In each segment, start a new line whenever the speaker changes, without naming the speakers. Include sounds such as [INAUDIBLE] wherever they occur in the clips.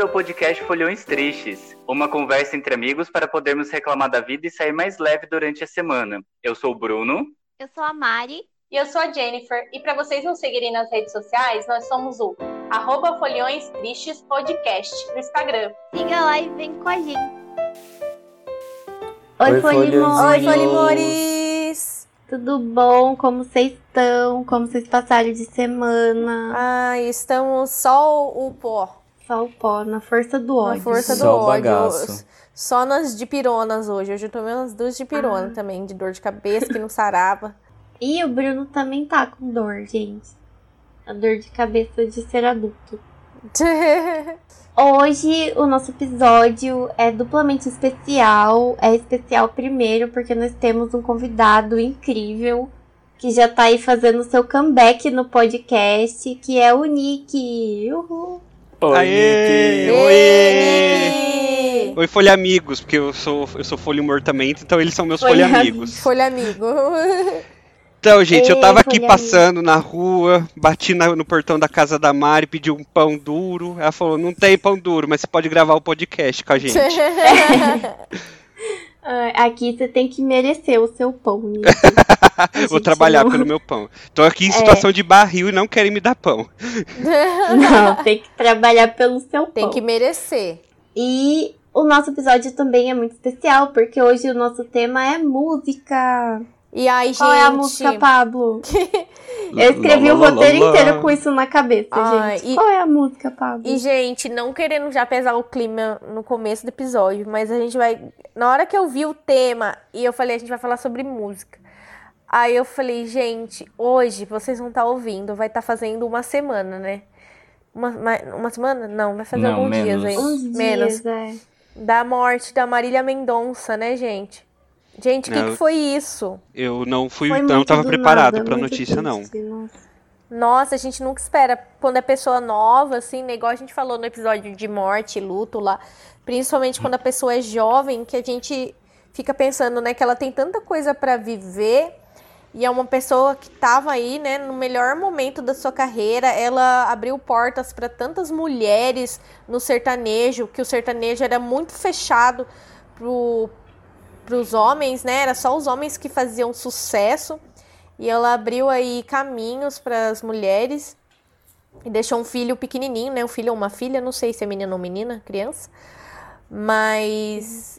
Bem-vindo ao podcast Folhões Tristes, uma conversa entre amigos para podermos reclamar da vida e sair mais leve durante a semana. Eu sou o Bruno.
Eu sou a Mari.
E eu sou a Jennifer. E para vocês nos seguirem nas redes sociais, nós somos o arroba Folhões Tristes Podcast no Instagram.
Siga lá e vem com a gente.
Oi,
Oi,
Folimores!
Oi, Folimores!
Tudo bom? Como vocês estão? Como vocês passaram de semana?
Ai, estamos só o pó.
Só o pó, na força do ódio.
Na força do
Só o
ódio.
bagaço.
Só nas dipironas hoje. Hoje eu tomei umas duas dipirona
Ah.
também, de dor de cabeça, que não [LAUGHS] sarava.
E o Bruno também tá com dor, gente. A dor de cabeça de ser adulto. [LAUGHS] Hoje o nosso episódio é duplamente especial. É especial primeiro porque nós temos um convidado incrível que já tá aí fazendo seu comeback no podcast, que é o Nick. Uhul.
Oi,
Aê!
Nick.
Oi!
Oi, Folha Amigos, porque eu sou, eu sou Folha Mortamento, então eles são meus
Folha
Folha Amigos.
Folha amigo. [LAUGHS]
Então, gente, eu
Ei,
tava aqui passando na rua, bati na- no portão da casa da Mari, pedi um pão duro. Ela falou: não tem pão duro, mas você pode gravar o podcast com a gente. [LAUGHS]
Ah, Aqui você tem que merecer o seu pão. [LAUGHS] A
Vou trabalhar
não-
pelo meu pão. Tô aqui
É.
em situação de barril e não querem me dar pão. [LAUGHS] [LAUGHS]
Não, tem que trabalhar pelo seu pão.
Tem que merecer.
E o nosso episódio também é muito especial, porque hoje o nosso tema é música.
E aí, gente.
Qual é a música, Pablo? [LAUGHS] Eu escrevi
Lá,
o roteiro
lá, lá.
inteiro com isso na cabeça,
Ai,
gente.
e-
Qual é a música, Pablo?
E, gente, não querendo já pesar o clima no começo do episódio, mas a gente vai. Na hora que eu vi o tema e eu falei, a gente vai falar sobre música. Aí eu falei, gente, hoje vocês vão estar ouvindo, vai estar fazendo uma semana, né? Uma, ma- uma semana? Não, vai fazer
Não,
alguns
menos.
dias aí.
Uns
menos.
dias, é.
Da morte da Marília Mendonça, né, gente? Gente, o que, que foi isso?
Eu não fui,
Foi
não
muito
tava
do
preparado pra
muito
notícia, não.
nossa.
Nossa, a gente nunca espera quando é pessoa nova, assim, né? Igual a gente falou no episódio de morte e luto lá. Principalmente quando a pessoa é jovem, que a gente fica pensando, né, que ela tem tanta coisa pra viver. E é uma pessoa que tava aí, né, no melhor momento da sua carreira. Ela abriu portas para tantas mulheres no sertanejo, que o sertanejo era muito fechado pro, pros homens, né? Era só os homens que faziam sucesso. E ela abriu aí caminhos para as mulheres e deixou um filho pequenininho, né? Um filho ou uma filha, não sei se é menino ou menina, criança. Mas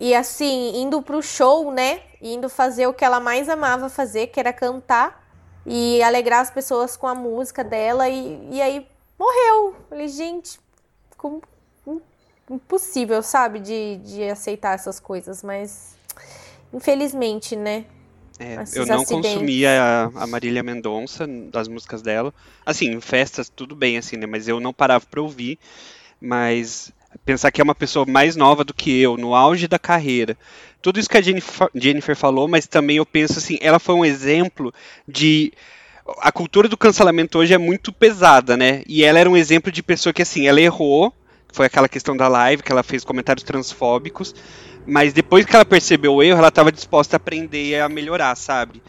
e assim, indo pro show, né? Indo fazer o que ela mais amava fazer, que era cantar e alegrar as pessoas com a música dela. E, e aí morreu. Falei, gente, como impossível, sabe? De, de aceitar essas coisas, mas infelizmente, né?
É, eu não
acidentes.
consumia a, a Marília Mendonça, das músicas dela. Assim, em festas, tudo bem, assim, né? Mas eu não parava pra ouvir. Mas pensar que é uma pessoa mais nova do que eu, no auge da carreira. Tudo isso que a Jennifer, Jennifer falou, mas também eu penso assim, ela foi um exemplo de. A cultura do cancelamento hoje é muito pesada, né? E ela era um exemplo de pessoa que, assim, ela errou. Foi aquela questão da live, que ela fez comentários transfóbicos. Mas depois que ela percebeu o erro, ela estava disposta a aprender e a melhorar, sabe?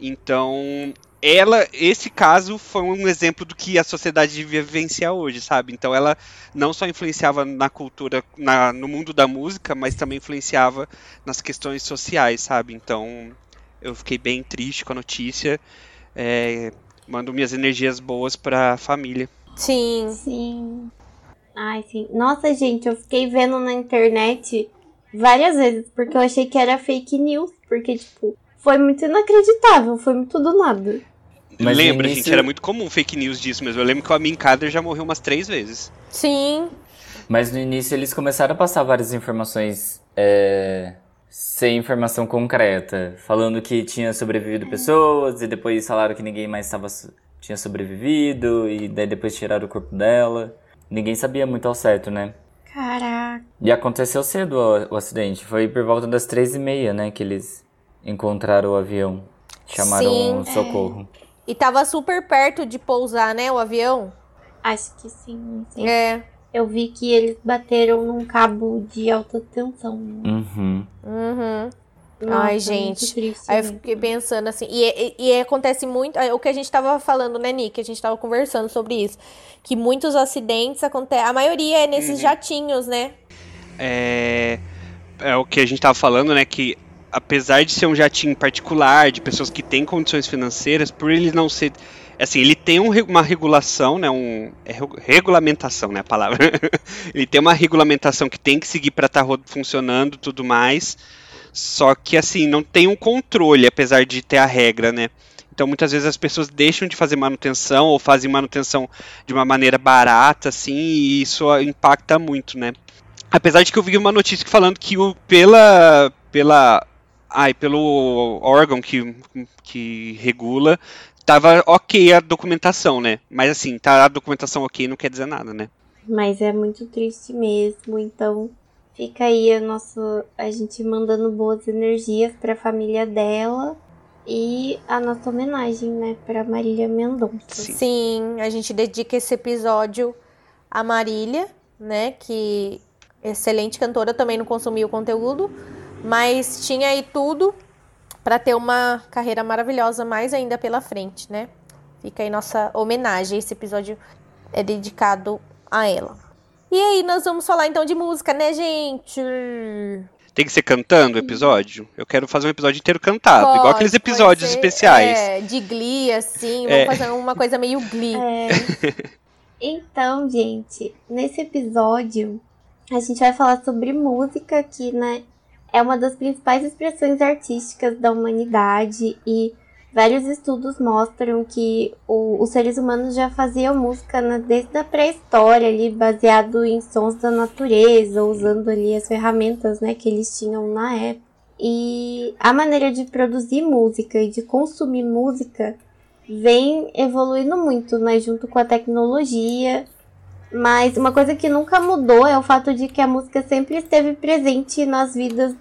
Então, ela, esse caso foi um exemplo do que a sociedade devia vivenciar hoje, sabe? Então, ela não só influenciava na cultura, na, no mundo da música, mas também influenciava nas questões sociais, sabe? Então, eu fiquei bem triste com a notícia. É, mando minhas energias boas pra família.
Sim.
Sim. Ai, sim. Nossa, gente, eu fiquei vendo na internet várias vezes, porque eu achei que era fake news, porque, tipo, foi muito inacreditável, foi muito do nada.
Mas
Lembra,
no
gente,
início-
era muito comum fake news disso mesmo. Eu lembro que o Amin Kader já morreu umas três vezes.
Sim.
Mas no início eles começaram a passar várias informações é, sem informação concreta, falando que tinha sobrevivido pessoas e depois falaram que ninguém mais tava, tinha sobrevivido e daí depois tiraram o corpo dela. Ninguém sabia muito ao certo, né?
Caraca.
E aconteceu cedo o, o acidente. Foi por volta das três e meia, né, que eles encontraram o avião. Chamaram
Sim,
o socorro.
E tava super perto de pousar, né, o avião?
Acho que sim, sei.
É.
Eu vi que eles bateram num cabo de alta tensão. né?
Uhum.
Uhum. Ai,
Nossa,
gente.
muito triste
Aí eu fiquei pensando assim, e, e- e acontece muito, é o que a gente tava falando, né, Nick? A gente tava conversando sobre isso. Que muitos acidentes acontecem, a maioria é nesses jatinhos, né?
É, é o que a gente tava falando, né? Que apesar de ser um jatinho particular, de pessoas que têm condições financeiras, por ele não ser. Assim, ele tem um uma regulação, né? Um, é regu- regulamentação, né? A palavra. [LAUGHS] ele tem uma regulamentação que tem que seguir para estar funcionando e tudo mais. Só que, assim, não tem um controle, apesar de ter a regra, né? Então, muitas vezes as pessoas deixam de fazer manutenção ou fazem manutenção de uma maneira barata, assim, e isso impacta muito, né? Apesar de que eu vi uma notícia falando que o, pela, pela, ai, pelo órgão que, que regula, tava ok a documentação, né? Mas assim, tá a documentação ok não quer dizer nada, né?
Mas é muito triste mesmo, então fica aí a nossa a gente mandando boas energias para a família dela e a nossa homenagem, né, para Marília Mendonça.
Sim.
Sim, a gente dedica esse episódio a Marília, né? Que excelente cantora, também não consumi o conteúdo, mas tinha aí tudo para ter uma carreira maravilhosa mais ainda pela frente, né? Fica aí nossa homenagem. Esse episódio é dedicado a ela. E aí, nós vamos falar então de música, né, gente?
Tem que ser cantando o episódio? Eu quero fazer um episódio inteiro cantado, igual
Pode,
aqueles
pode
episódios
ser,
especiais.
É, de Glee, assim.
É.
Vamos fazer uma coisa meio Glee.
É. [LAUGHS] Então, gente, nesse episódio a gente vai falar sobre música, que né, é uma das principais expressões artísticas da humanidade e vários estudos mostram que o- os seres humanos já faziam música né, desde a pré-história ali, baseado em sons da natureza, usando ali as ferramentas né, que eles tinham na época. E a maneira de produzir música e de consumir música vem evoluindo muito, né, junto com a tecnologia. Mas uma coisa que nunca mudou é o fato de que a música sempre esteve presente nas vidas,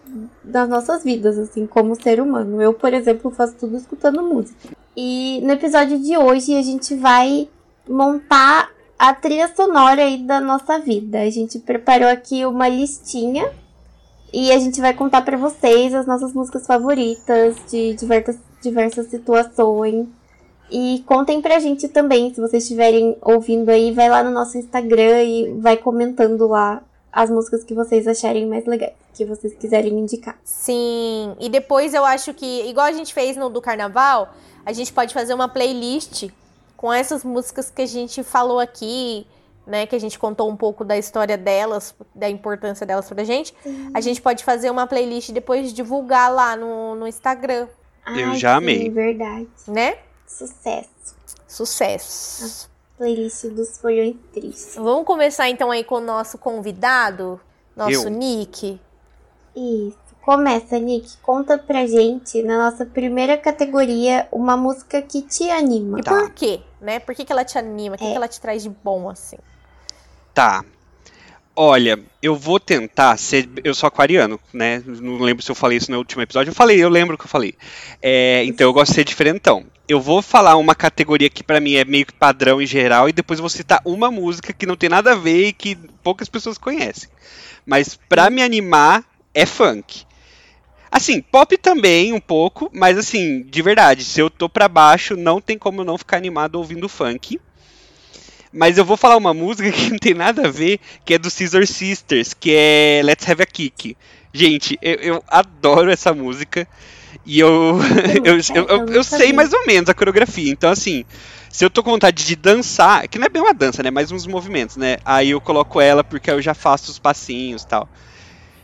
nas nossas vidas, assim, como ser humano. Eu, por exemplo, faço tudo escutando música. E no episódio de hoje a gente vai montar a trilha sonora aí da nossa vida. A gente preparou aqui uma listinha e a gente vai contar pra vocês as nossas músicas favoritas de diversas, diversas situações. E contem pra gente também, se vocês estiverem ouvindo aí, vai lá no nosso Instagram e vai comentando lá as músicas que vocês acharem mais legais, que vocês quiserem indicar.
Sim, e depois eu acho que, igual a gente fez no do carnaval, a gente pode fazer uma playlist com essas músicas que a gente falou aqui, né? Que a gente contou um pouco da história delas, da importância delas pra gente. A gente pode fazer uma playlist e depois divulgar lá no, no Instagram,
Eu
Ai,
já
sim,
amei.
verdade.
né?
Sucesso.
Sucesso.
Playlist dos folhões tristes.
Vamos começar então aí com o nosso convidado, nosso
Eu.
Nick.
Isso. Começa, Nick. Conta pra gente, na nossa primeira categoria, uma música que te anima.
E
Tá.
por quê, né? Por que, que ela te anima? O que,
É.
que ela te traz de bom, assim?
Tá. Olha, eu vou tentar ser. Eu sou aquariano, né? Não lembro se eu falei isso no último episódio. Eu falei, eu lembro que eu falei. É, então eu gosto de ser diferentão. Eu vou falar uma categoria que pra mim é meio que padrão em geral e depois vou citar uma música que não tem nada a ver e que poucas pessoas conhecem. Mas pra me animar é funk. Assim, pop também um pouco, mas assim, de verdade, se eu tô pra baixo, não tem como eu não ficar animado ouvindo funk. Mas eu vou falar uma música que não tem nada a ver, que é do Scissor Sisters, que é Let's Have a Kick. Gente, eu, eu adoro essa música. E eu, eu, [LAUGHS] eu, eu, eu sei mais ou menos a coreografia. Então, assim, se eu tô com vontade de dançar, que não é bem uma dança, né? Mais uns movimentos, né? Aí eu coloco ela porque eu já faço os passinhos e tal.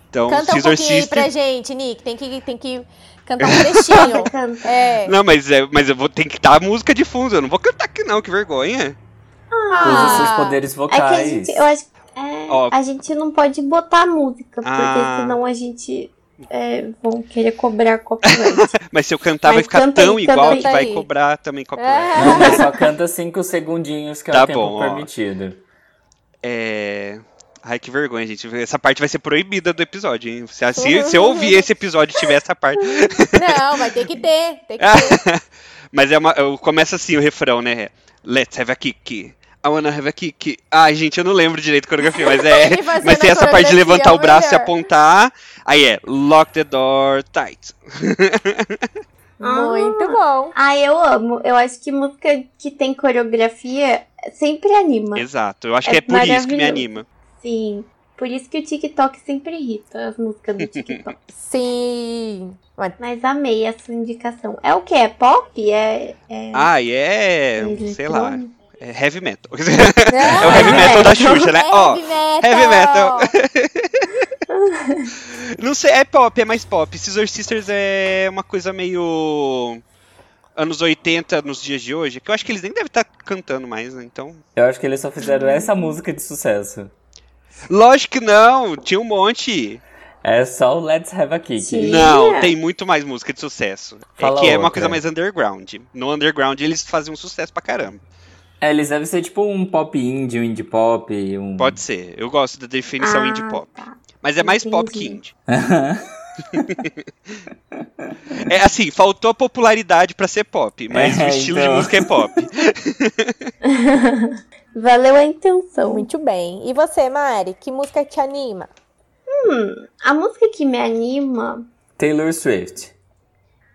Então,
Canta um
Scissor
pouquinho aí
Sisters.
pra gente, Nick. Tem que, tem que cantar um [LAUGHS] trechinho. É.
Não, mas, é, mas eu vou ter que dar a música de fundo. Eu não vou cantar aqui, não, que vergonha.
Usa seus
Ah.
poderes
É que a
vocais.
gente, eu acho é, a gente não pode botar música, porque
Ah.
senão a gente é, vão querer cobrar copyright. [LAUGHS]
Mas se eu cantar, vai
Mas
ficar
canta
tão igual
aí.
que vai
Aí.
cobrar também copyright.
É.
Não, mas só canta cinco segundinhos, que é
Tá
o tempo
bom, ó.
permitido.
É. Ai, que vergonha, gente. Essa parte vai ser proibida do episódio, hein? Se, se, se eu ouvir esse episódio e tiver essa parte.
Não, vai ter que ter. Tem que ter. [LAUGHS]
Mas é uma, começa assim o refrão, né? Let's have a kick. A Wanna Have a Kick. Ai, gente, eu não lembro direito a coreografia, mas é. [LAUGHS] Mas tem essa parte de levantar
é
o braço e apontar. Aí é lock the door tight. [LAUGHS]
Muito bom.
Ah, eu amo. Eu acho que música que tem coreografia sempre anima.
Exato. Eu acho
É
que é por isso que me anima.
Sim. Por isso que o TikTok sempre irrita as músicas do [LAUGHS] TikTok.
Sim. Mas-
Mas amei a sua indicação. É o que? É pop? É. é
Ah, é.
eletrônico?
sei lá. É heavy metal. [LAUGHS] É o heavy
heavy
metal da. Xuxa, né? Ó,
Heavy metal.
heavy metal. [LAUGHS] não sei, é pop, é mais pop. Scissor Sisters é uma coisa meio. anos 80 nos dias de hoje, que eu acho que eles nem devem estar cantando mais, né? Então.
Eu acho que eles só fizeram essa música de sucesso.
Lógico que não, tinha um monte.
É só o Let's Have a Kick.
Sim.
Não, tem muito mais música de sucesso.
Fala
é que é uma
outra.
coisa mais underground. No underground eles faziam sucesso pra caramba.
É, eles devem ser tipo um pop indie, um indie pop, um...
Pode ser. Eu gosto da definição
Ah,
indie pop.
tá.
Mas é mais pop que
Entendi.
indie. [LAUGHS] É assim, faltou popularidade pra ser pop, mas
É,
o estilo de
então.
música é pop. [LAUGHS]
Valeu a intenção.
Muito bem. E você, Mari? Que música te anima?
A música que me anima.
Taylor Swift.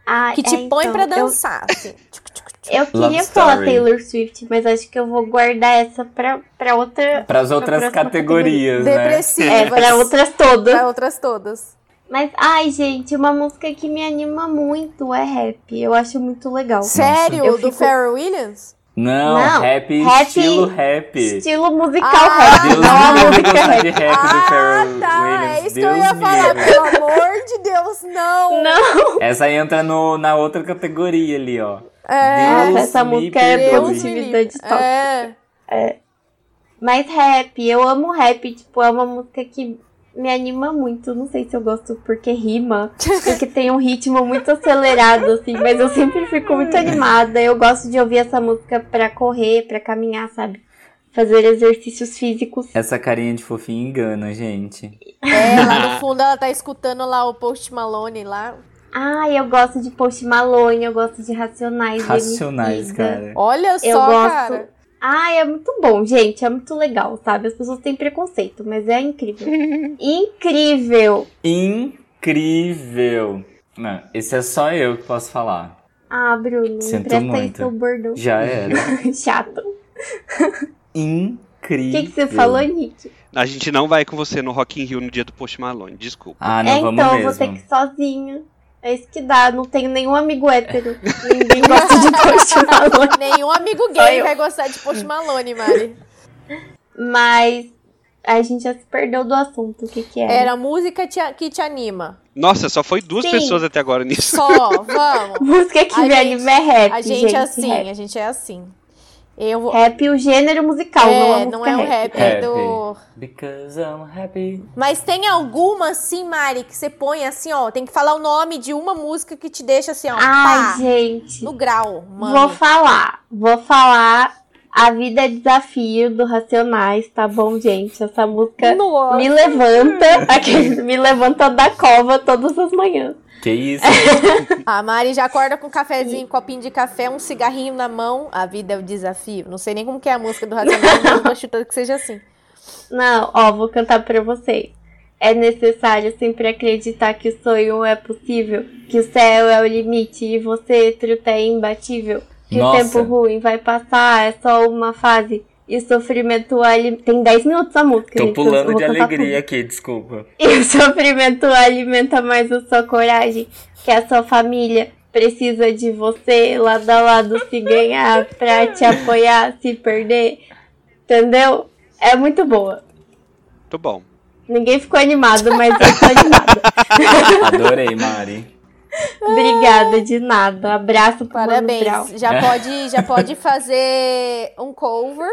Ah,
Que
é,
te põe
então,
pra
eu-
dançar. assim. [LAUGHS]
Eu, queria falar. Taylor Swift, mas acho que eu vou guardar essa pra, pra outra.
Para as outras categorias, né?
Depressivas.
É, pra outras todas.
Pra outras todas.
Mas, ai, gente, uma música que me anima muito é rap. Eu acho muito legal.
Sério?
Eu
Do
fico-
Pharrell Williams?
Não,
Não,
rap,
rap-
estilo rap.
Estilo musical
Ah,
rap,
Deus
não
me livre
música rap.
de rap do
ah,
Pharrell
tá.
Williams.
É isso
Deus
que eu ia falar.
livre.
Pelo amor de Deus, não.
Não,
Essa entra no, na outra categoria ali, ó.
É.
Deus
essa música é positividade tóxica.
É.
Mas rap, eu amo rap, tipo, é uma música que me anima muito. Não sei se eu gosto porque rima, [LAUGHS] porque tem um ritmo muito acelerado, assim, mas eu sempre fico muito animada. Eu gosto de ouvir essa música pra correr, pra caminhar, sabe? Fazer exercícios físicos.
Essa carinha de fofinho engana, gente.
É, lá no fundo ela tá escutando lá o Post Malone lá.
Ah, eu gosto de Post Malone, eu gosto de Racionais.
Racionais, cara.
Olha
Eu
só,
gosto.
cara.
Ai, é muito bom, gente. É muito legal, sabe? As pessoas têm preconceito, mas é incrível. [LAUGHS] incrível!
Incrível. Não, esse é só eu que posso falar.
Ah, Bruno,
Sinto
aí
muito.
seu bordão.
Já era. [LAUGHS]
Chato. O
Incrível.
que, que você falou, Nick?
A gente não vai com você no Rock in Rio no dia do Post Malone, desculpa.
Ah, não,
é,
vamos
então, eu
mesmo.
vou ter que ir sozinha. É isso que dá. Não tenho nenhum amigo hétero. Ninguém [LAUGHS] gosta de Post Malone.
Nenhum amigo gay vai gostar de Post Malone, Mari.
Mas a gente já se perdeu do assunto. O que que era?
Era a música te- que te anima.
Nossa, só foi duas
Sim.
pessoas até agora nisso.
Só, vamos. [LAUGHS]
Música que
A
me
gente-
anima é rap,
A gente,
gente.
é assim,
Rap.
a gente é assim. Eu.
Rap, o gênero musical, não
é,
música
não é o rap, é
Happy.
do.
Because I'm happy.
Mas tem alguma assim, Mari, que você põe assim, ó. Tem que falar o nome de uma música que te deixa assim, ó.
Ai,
pá,
gente.
no grau, mano.
Vou falar. Vou falar A Vida é Desafio do Racionais, tá bom, gente? Essa música
Nossa.
me levanta, [LAUGHS] aquele, me levanta da cova todas as manhãs.
Que isso? [LAUGHS]
A Mari já acorda com um cafezinho, um copinho de café, um cigarrinho na mão. A vida é o desafio. Não sei nem como que é a música do Racionais, mas eu tô chutando que seja assim.
Não, ó, vou cantar pra vocês. É necessário sempre acreditar que o sonho é possível, que o céu é o limite e você, truta, é imbatível. Que
Nossa.
o tempo ruim vai passar, é só uma fase. E o sofrimento ali... Tem 10 minutos a música,
Tô
gente,
pulando de alegria
tudo.
aqui, desculpa.
E o sofrimento alimenta mais a sua coragem, que a sua família precisa de você lado a lado se ganhar pra te apoiar, se perder. Entendeu? É muito boa.
Muito bom.
Ninguém ficou animado, mas eu tô animada. [LAUGHS]
Adorei, Mari.
Obrigada, de nada. Abraço Brown.
Parabéns. Já pode, já pode fazer um cover.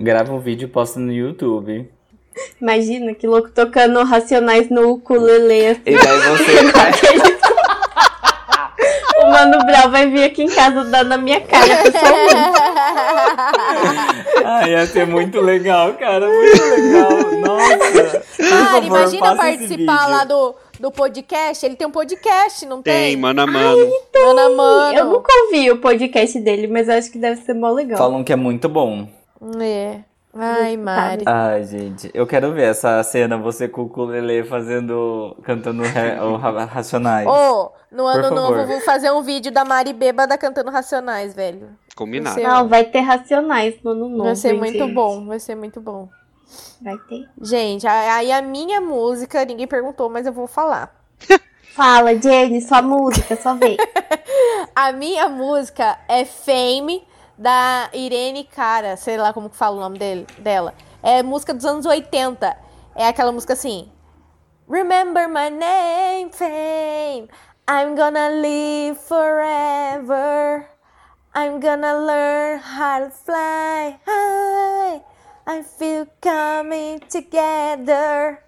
Grava um vídeo e posta no YouTube.
Imagina que louco tocando Racionais no ukulele.
E daí você. [LAUGHS]
O Mano Brown vai vir aqui em casa dar na minha cara pessoalmente. [LAUGHS]
ah, ia ser muito legal, cara. Muito legal. Nossa. Favor,
imagina participar lá do, do podcast. Ele tem um podcast, não tem?
Tem, mano a mano.
Mano a mano.
Eu nunca ouvi o podcast dele, mas eu acho que deve ser mó legal.
Falam que é muito bom.
É. Ai, Mari.
Ai, gente, eu quero ver essa cena, você com o ukulele fazendo, cantando re- o Ra- Racionais.
Ô, no ano
Por
novo vou fazer um vídeo da Mari bêbada cantando Racionais, velho.
Combinado.
Você-
Não, vai ter racionais no ano novo.
vai ser
hein,
muito
gente?
bom, vai ser muito bom.
Vai ter.
Gente, aí a minha música, ninguém perguntou, mas eu vou falar. [LAUGHS]
Fala, Jenny, sua música, só vê. [LAUGHS]
A minha música é Fame, da Irene Cara, sei lá como que fala o nome dele, dela. É música dos anos 80. É aquela música assim. Remember my name, Fame. I'm gonna live forever. I'm gonna learn how to fly high. I feel coming together.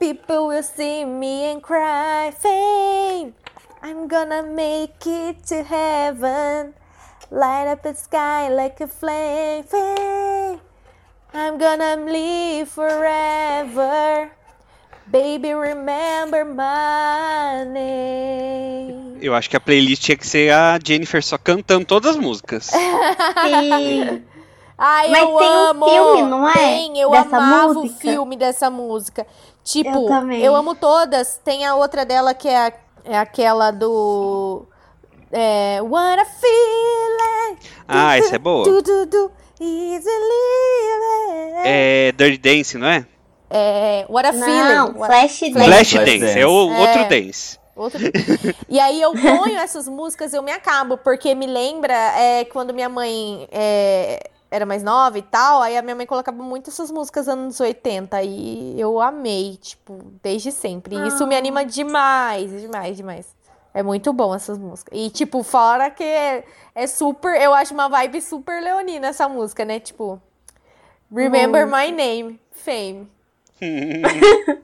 People will see me and cry. Fame. I'm gonna make it to heaven. Light up the sky like a flame. I'm gonna live forever. Baby, remember my name.
Eu acho que a playlist tinha que ser a Jennifer só cantando todas as músicas.
Sim. [LAUGHS]
Ai,
Mas
eu
tem um
amo.
filme, não é?
Tem, eu
Dessa
amava
música?
o filme dessa música. Tipo,
Eu também.
eu amo todas. Tem a outra dela que é, a- é aquela do. É, What I feel like.
Ah, essa é boa.
Du, du, du, easily.
É Dirty Dance, não é?
É, What a
Não,
Feeling. What-
Flash Dance.
Flash Dance,
Dance.
é o
É.
outro dance.
Outro... e aí eu ponho essas músicas eu me acabo, porque me lembra é, quando minha mãe é, era mais nova e tal, aí a minha mãe colocava muito essas músicas anos 80 e eu amei, tipo, desde sempre. E isso me anima demais, demais, demais. É muito bom essas músicas. E, tipo, fora que é, é super. Eu acho uma vibe super leonina essa música, né? Tipo. Remember my name, fame. [LAUGHS]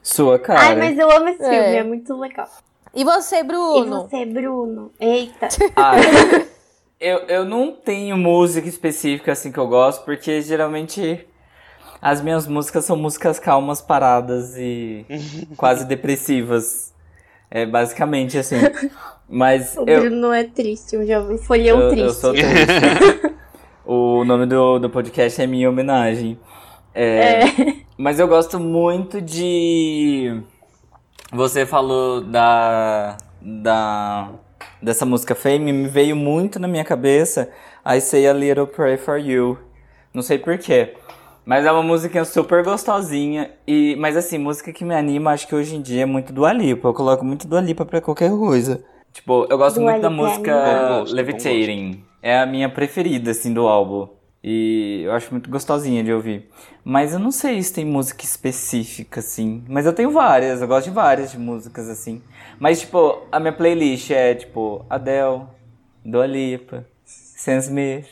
Sua cara.
Ai, mas eu amo esse
É.
filme, é muito legal.
E você,
E
Bruno?
você, Bruno? Eita. [LAUGHS]
Ah, eu, eu não tenho música específica assim que eu gosto, porque geralmente as minhas músicas são músicas calmas, paradas e [LAUGHS] quase depressivas. É basicamente assim. [LAUGHS] Mas
O
eu,
Bruno é triste, um jovem folhão
eu,
triste.
eu sou triste. [LAUGHS] o nome do, do podcast é minha homenagem. É, Mas eu gosto muito de. Você falou da. da dessa música Fame, me veio muito na minha cabeça I Say a Little Pray for You. Não sei porquê. Mas é uma música super gostosinha. E, mas assim, música que me anima, acho que hoje em dia é muito do Alipa. Eu coloco muito do Alipa pra qualquer coisa. Tipo, eu gosto
Dua
muito da
Lipa é
música
gosto,
Levitating. É a minha preferida, assim, do álbum. E eu acho muito gostosinha de ouvir. Mas eu não sei se tem música específica, assim. Mas eu tenho várias, eu gosto de várias de músicas, assim. Mas, tipo, a minha playlist é, tipo, Adele, Dua Lipa, Sam Smith.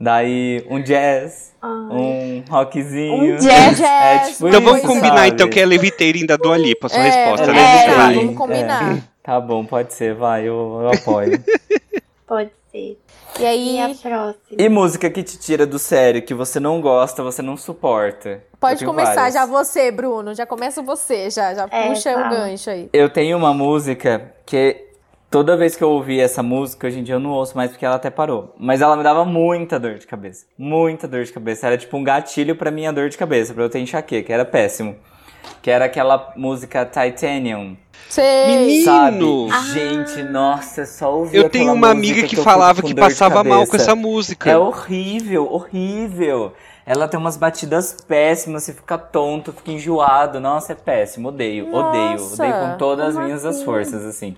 Daí, um jazz, um rockzinho.
Um jazz. [LAUGHS]
É, tipo
Então vamos
isso,
combinar
sabe?
então que é Levitating da Dua Lipa, sua
É,
resposta,
é,
né?
é,
Vai.
vamos combinar.
É. Tá bom, pode ser, vai, eu, eu apoio. [LAUGHS]
Pode ser.
E aí,
E a próxima?
e música que te tira do sério, que você não gosta, você não suporta?
Pode começar
várias.
já você, Bruno. Já começa você, já. Já
É,
puxa
fala.
o gancho aí.
Eu tenho uma música que toda vez que eu ouvi essa música, hoje em dia eu não ouço mais porque ela até parou. Mas ela me dava muita dor de cabeça. Muita dor de cabeça. Era tipo um gatilho pra minha dor de cabeça, pra eu ter enxaqueca. Era péssimo. Que era aquela música Titanium.
Sei.
Menino!
Sabe? Gente, nossa, só ouvir
Eu tenho uma amiga que falava que passava mal com essa música.
É horrível, horrível. Ela tem umas batidas péssimas, você fica tonto, fica enjoado. Nossa, é péssimo, odeio, odeio.
Nossa,
Odeio com todas as minhas
assim?
forças, assim.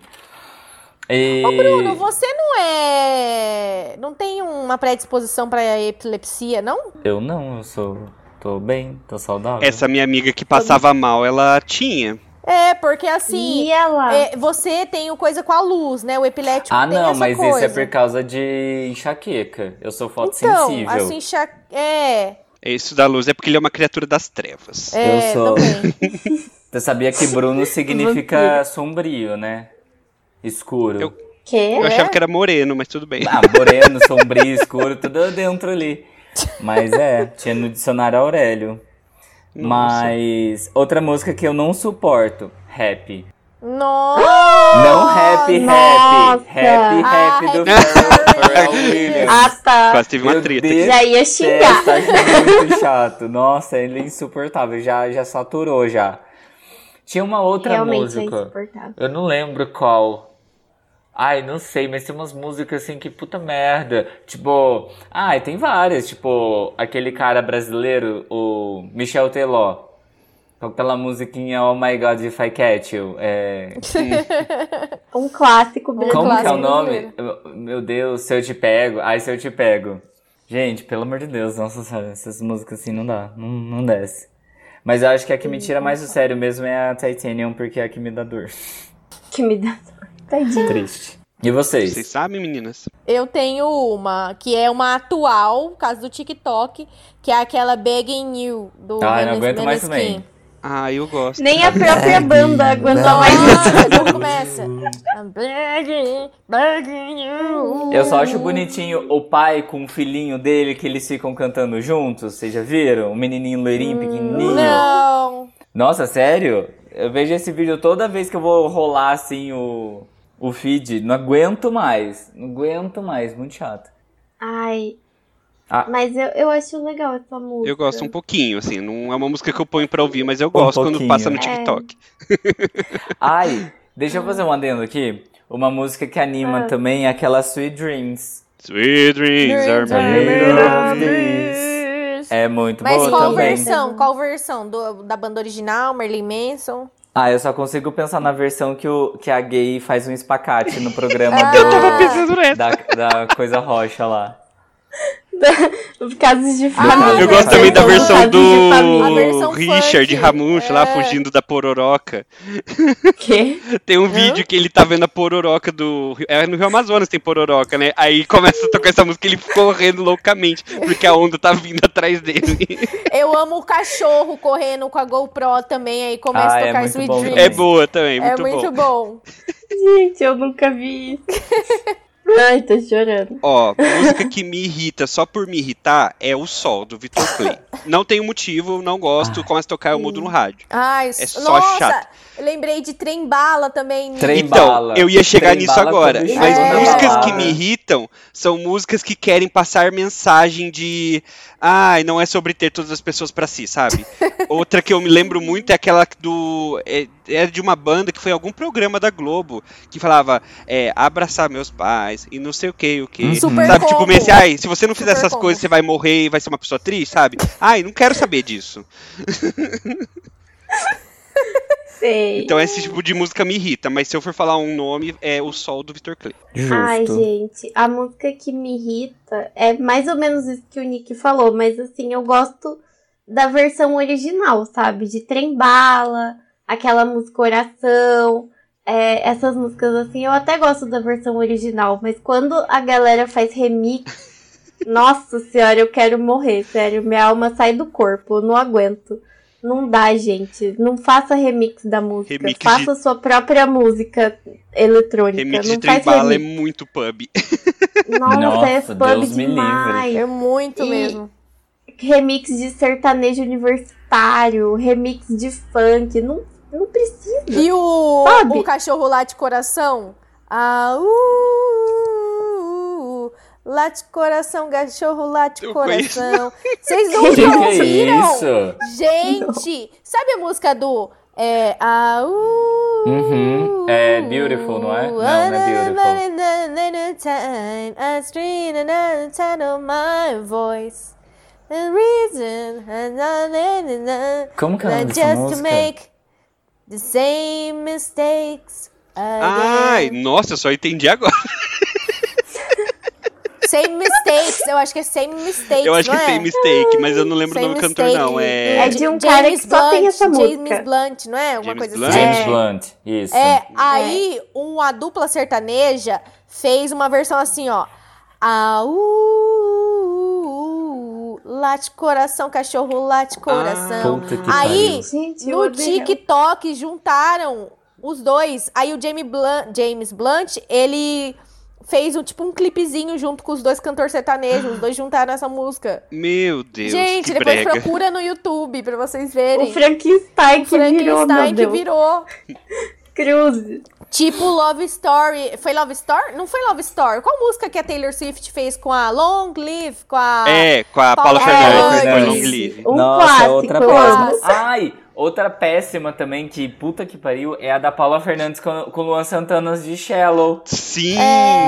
E...
Ô, Bruno, você não é. Não tem uma predisposição pra epilepsia, não?
Eu não, eu sou. tô bem, tô saudável.
Essa minha amiga que passava mal, ela tinha.
É, porque assim.
E ela?
é, você tem o coisa com a luz, né? O epilético
Ah,
tem
não,
essa
mas
coisa.
isso é por causa de enxaqueca. Eu sou
Então,
fotossensível.
assim, cha... é.
Isso da luz é porque ele é uma criatura das trevas.
É,
Eu sou-
também. [LAUGHS]
Você sabia que Bruno significa sombrio, né? Escuro.
Eu-
Quê?
Eu achava que era moreno, mas tudo bem.
Ah, moreno, sombrio, escuro, tudo dentro ali. Mas é, tinha no dicionário Aurélio.
Nossa.
Mas outra música que eu não suporto, rap.
Nossa!
Não rap,
nossa.
rap. Rap,
Ah,
rap do
rap
Pharrell [LAUGHS] Williams.
Ah, tá.
Quase teve uma treta aqui.
Já ia xingar.
Acho muito chato. Nossa, ele é insuportável. Já, já saturou já. Tinha uma outra
Realmente é
música.
insuportável.
Eu não lembro qual. Ai, não sei, mas tem umas músicas assim que puta merda. Tipo, ai, tem várias. Tipo, aquele cara brasileiro, o Michel Teló. Com aquela musiquinha Oh My God If I Catch You. É... [LAUGHS]
Um clássico
Como
brasileiro.
que é o nome? Meu Deus, se eu te pego. Ai, se eu te pego. Gente, pelo amor de Deus, nossa senhora, essas músicas assim não dá, não, não desce. Mas eu acho que a que me tira mais do sério mesmo é a Titanium, porque é a que me dá dor.
Que me dá dor. Tadinho.
Triste. E vocês?
Vocês sabem, meninas?
Eu tenho uma, que é uma atual, caso do TikTok, que é aquela Begging You, do
Ah, eu não
Menes-
aguento mais também.
Ah, eu gosto.
Nem a própria banda aguenta mais isso.
Começa. I'm begging, begging you.
Eu só acho bonitinho o pai com o filhinho dele que eles ficam cantando juntos. Vocês já viram? O menininho loirinho, pequenininho.
Não.
Nossa, sério? Eu vejo esse vídeo toda vez que eu vou rolar assim o, o feed. Não aguento mais. Não aguento mais. Muito chato.
Ai.
Ah.
Mas eu, eu acho legal essa música.
Eu gosto um pouquinho, assim. Não é uma música que eu ponho pra ouvir, mas eu gosto quando
pouquinho.
passa no
É.
TikTok. [LAUGHS]
Ai, deixa eu fazer um adendo aqui. Uma música que anima
Ah.
também é aquela Sweet Dreams.
Sweet dreams are made of this.
É muito
Mas
boa
qual
também.
versão? Qual versão? Do- da banda original, Marilyn Manson?
Ah, eu só consigo pensar na versão que, o, que a gay faz um espacate no programa
Ah. [LAUGHS]
do-
Eu tava
pensando nessa.
da, da coisa roxa lá.
Os [LAUGHS] casos de
Ah,
família.
Eu gosto também da
São
versão do
versão
Richard
funk.
Ramucho lá
É.
fugindo da pororoca.
Quê? [LAUGHS]
Tem um vídeo que ele tá vendo a pororoca do. É no Rio Amazonas tem pororoca, né? Aí começa a tocar essa música ele correndo loucamente, porque a onda tá vindo [LAUGHS] atrás dele.
Eu amo o cachorro correndo com a GoPro também, aí começa
Ah,
a
é
tocar
muito
Sweet Dreams.
É boa também,
É
muito,
muito
bom.
bom.
Gente, eu nunca vi isso. Ai, tô chorando.
Ó, música que me irrita só por me irritar é o Sol, do Victor Clay. Não tenho motivo, não gosto, começa a tocar, eu mudo no rádio.
Ai,
É só
nossa,
chato.
eu lembrei de Trem Bala também.
Trem
Então,
bala.
eu ia chegar
Trem
nisso agora. Mas
na
músicas que me irritam são músicas que querem passar mensagem de. Ai, não é sobre ter todas as pessoas pra si, sabe? [LAUGHS] Outra que eu me lembro muito é aquela do. É, é de uma banda que foi em algum programa da Globo que falava é, abraçar meus pais e não sei o que, o que.
Super
sabe? Tipo,
combo.
meio assim, ai, se você não fizer
Super
essas
combo.
coisas, você vai morrer e vai ser uma pessoa triste, sabe? Ai, não quero saber disso. [LAUGHS]
Sei.
Então esse tipo de música me irrita, mas se eu for falar um nome, é o Sol do Victor Clay.
Justo.
Ai, gente, a música que me irrita é mais ou menos isso que o Nick falou, mas assim, eu gosto da versão original, sabe? De Trem Bala, aquela música Oração, é, essas músicas assim, eu até gosto da versão original, mas quando a galera faz remix, [LAUGHS] nossa senhora, eu quero morrer, sério, minha alma sai do corpo, eu não aguento. Não dá, gente. Não faça remix da música.
Remix de-
faça sua própria música eletrônica.
Remix
não
de Trem
faz
Bala é muito pub.
Nossa,
Nossa,
é pub
Deus
demais.
É muito
E-
mesmo.
Remix de sertanejo universitário, remix de funk, não, não precisa.
E o,
Sabe?
o cachorro lá de coração? Ah, uh, late coração, cachorro late
Eu
coração. [LAUGHS] Vocês
Que
nunca
que é
ouviram?
isso?
Gente, sabe a música do é, ah, uh,
Uhum. É Beautiful, não é? Não, não é Beautiful. Como que é o nome dessa
just to
música?
The same mistakes
Ai,
again.
nossa, eu só entendi agora.
Same mistakes, eu acho que é same mistakes,
Eu acho que
é?
tem mistake, mas eu não lembro o
Same
nome do cantor,
mistake.
não.
É
É.
de um cara que só tem essa música.
James Blunt, não é? Alguma
James
coisa
Blunt?
assim.
James
É.
Blunt, isso.
É, aí uma dupla sertaneja fez uma versão assim, ó. Uh, late coração, cachorro late coração.
Puta que
aí.
Gente,
no. TikTok, juntaram os dois. Aí o James Blunt, James Blunt ele fez um, tipo um clipezinho junto com os dois cantores sertanejos. Os dois juntaram essa música.
Meu Deus,
Gente,
que
depois
brega.
procura no YouTube pra vocês verem.
O Frankenstein que virou, meu
Frankenstein que
Deus.
virou.
Cruzes.
Tipo Love Story. Foi Love Story? Não foi Love Story. Qual música que a Taylor Swift fez com a Long Live? Com a.
É, com a
Paula
Paula
Fernandes.
Fernandes, foi Long Live.
Um
Nossa,
clássico,
outra
amo.
Ai, outra péssima também, que puta que pariu, é a da Paula Fernandes com, com o Luan Santana de Shallow.
Sim!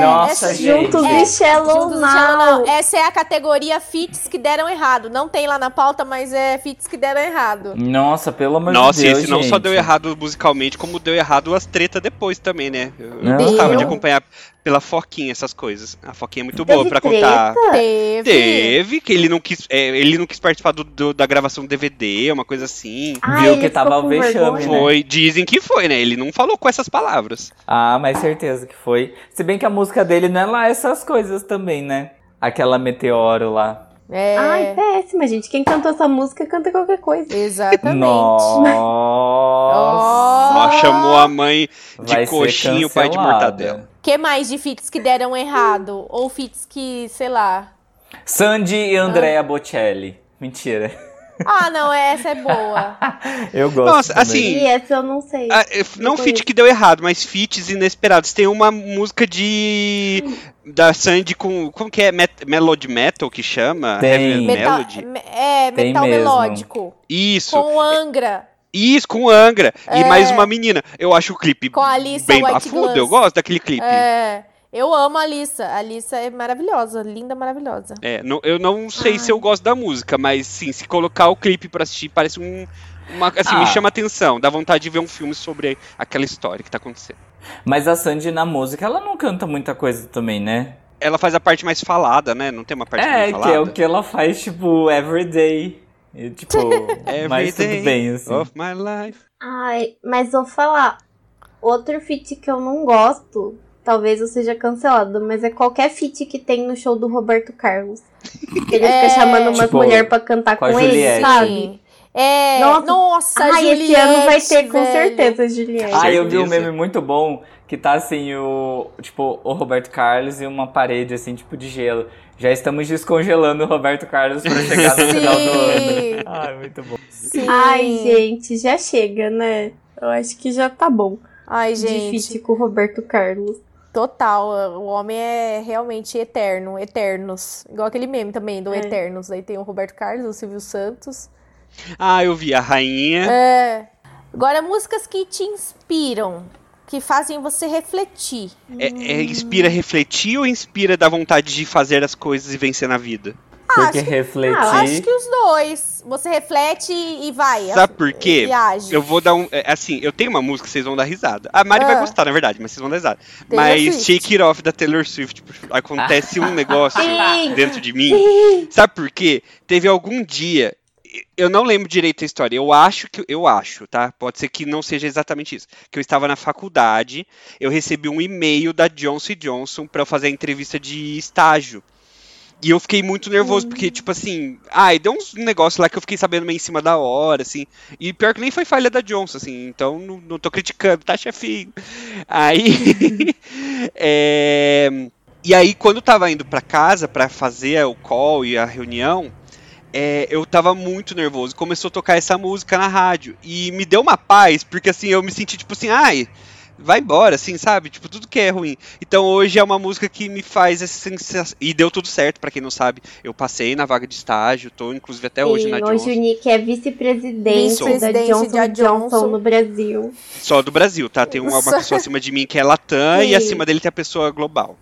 Nossa,
essa-
gente.
Juntos
É,
e Shallow
Juntos e Shallow, não. Essa é a categoria fits que deram errado. Não tem lá na pauta, mas é fits que deram errado.
Nossa, pelo amor
Nossa,
de Deus,
esse não só
gente.
deu errado musicalmente, como deu errado as tretas depois também, né? Eu,
Não.
gostava de acompanhar pela Foquinha essas coisas. A Foquinha é muito boa
Teve
pra contar.
treta?
Teve.
Teve, que ele não quis, é, ele não quis participar do, do- da gravação do DVD, uma coisa assim.
Ah,
Viu que tava o vexame, né?
Foi, dizem que foi, né? Ele não falou com essas palavras.
Ah, mas certeza que foi. Se bem que a música dele não é lá essas coisas também, né? Aquela meteoro lá.
É,
Ai, péssima, gente. Quem cantou essa música canta qualquer coisa.
exatamente.
Nossa.
Ó, chamou a mãe de
Vai
coxinha e o pai de mortadela.
Que mais de fits que deram errado? Ou fits que, sei lá.
Sandy e Andrea Bocelli. Mentira.
Ah, não, essa é boa. [LAUGHS]
Eu gosto.
Nossa,
também.
assim,
E essa eu não sei.
Ah, eh, não
conheço.
que deu errado, mas feats inesperados. Tem uma música de. da Sandy com. Como que é? Met- Melody Metal que chama?
Tem.
Heavy
Metal,
Melody?
me- é,
Tem
metal
mesmo.
melódico.
Isso.
Com Angra.
Isso, com Angra. E
É.
mais uma menina. Eu acho o clipe
Com a Alissa
bem
White
bafudo. Eu gosto daquele clipe.
É. Eu amo a Alissa. A Alissa é maravilhosa. Linda, maravilhosa.
É, não- eu não sei se eu gosto da música, mas sim, se colocar o clipe pra assistir, parece um. Uma, assim,
Ah.
me chama atenção, dá vontade de ver um filme sobre aquela história que tá acontecendo.
Mas a Sandy na música, ela não canta muita coisa também, né?
Ela faz a parte mais falada, né? Não tem uma parte
É,
mais
que
falada.
é o que ela faz, tipo, everyday. E, tipo, [LAUGHS] mas tudo bem, assim.
Of my life.
Ai, mas vou falar. Outro feat que eu não gosto, talvez eu seja cancelado, mas é qualquer feat que tem no show do Roberto Carlos. Ele
É,
fica chamando umas
tipo,
mulheres pra cantar
com a
com, ele,
Juliette.
sabe?
É,
Nossa.
nossa,
Ai,
Juliette,
esse ano vai ter com
velho.
certeza, Juliette.
Ah, eu vi um meme muito bom que tá assim, o. Tipo, o Roberto Carlos e uma parede, assim, tipo, de gelo. Já estamos descongelando o Roberto Carlos pra chegar no final do
Sim.
ano. Ai, muito bom.
Sim.
Ai, gente, já chega, né? Eu acho que já tá bom.
Ai, gente.
feat com o Roberto Carlos.
Total, o homem é realmente eterno, eternos. Igual aquele meme também do
É.
Eternos. Aí tem o Roberto Carlos, o Silvio Santos.
Ah, eu vi a rainha.
É. Agora, músicas que te inspiram, que fazem você refletir.
É, é, inspira refletir ou inspira dar vontade de fazer as coisas e vencer na vida?
Porque
acho-
refletir.
Ah, acho que os dois. Você reflete e vai.
Sabe por quê? Eu vou dar um. é, Assim, eu tenho uma música que vocês vão dar risada. A Mari
Ah.
vai gostar, na verdade, mas vocês vão dar risada.
Taylor
mas
Swift.
Shake It Off da Taylor Swift. Acontece um [LAUGHS] negócio dentro de mim. Sabe por quê? Teve algum dia. Eu não lembro direito a história. Eu acho que. Eu acho, tá? Pode ser que não seja exatamente isso. Que eu estava na faculdade, eu recebi um e-mail da Johnson Johnson para fazer a entrevista de estágio. E eu fiquei muito nervoso, porque, tipo assim, ai, deu uns negócios lá que eu fiquei sabendo meio em cima da hora, assim. E pior que nem foi falha da Johnson, assim, então não, não tô criticando, tá, chefinho? Aí. [LAUGHS] é, E aí, quando eu tava indo pra casa pra fazer o call e a reunião, é, eu tava muito nervoso. Começou a tocar essa música na rádio. E me deu uma paz, porque assim, eu me senti tipo assim, ai, vai embora, assim, sabe? Tipo, tudo que é ruim. Então hoje é uma música que me faz essa sensação. E deu tudo certo, pra quem não sabe. Eu passei na vaga de estágio, tô inclusive até hoje
Sim,
na
hoje
Johnson.
o Nick é vice-presidente Johnson
da
Johnson
Johnson.
no Brasil.
Só do Brasil, tá? Tem uma, uma pessoa acima de mim que é Latam e
Sim.
acima dele tem a pessoa global.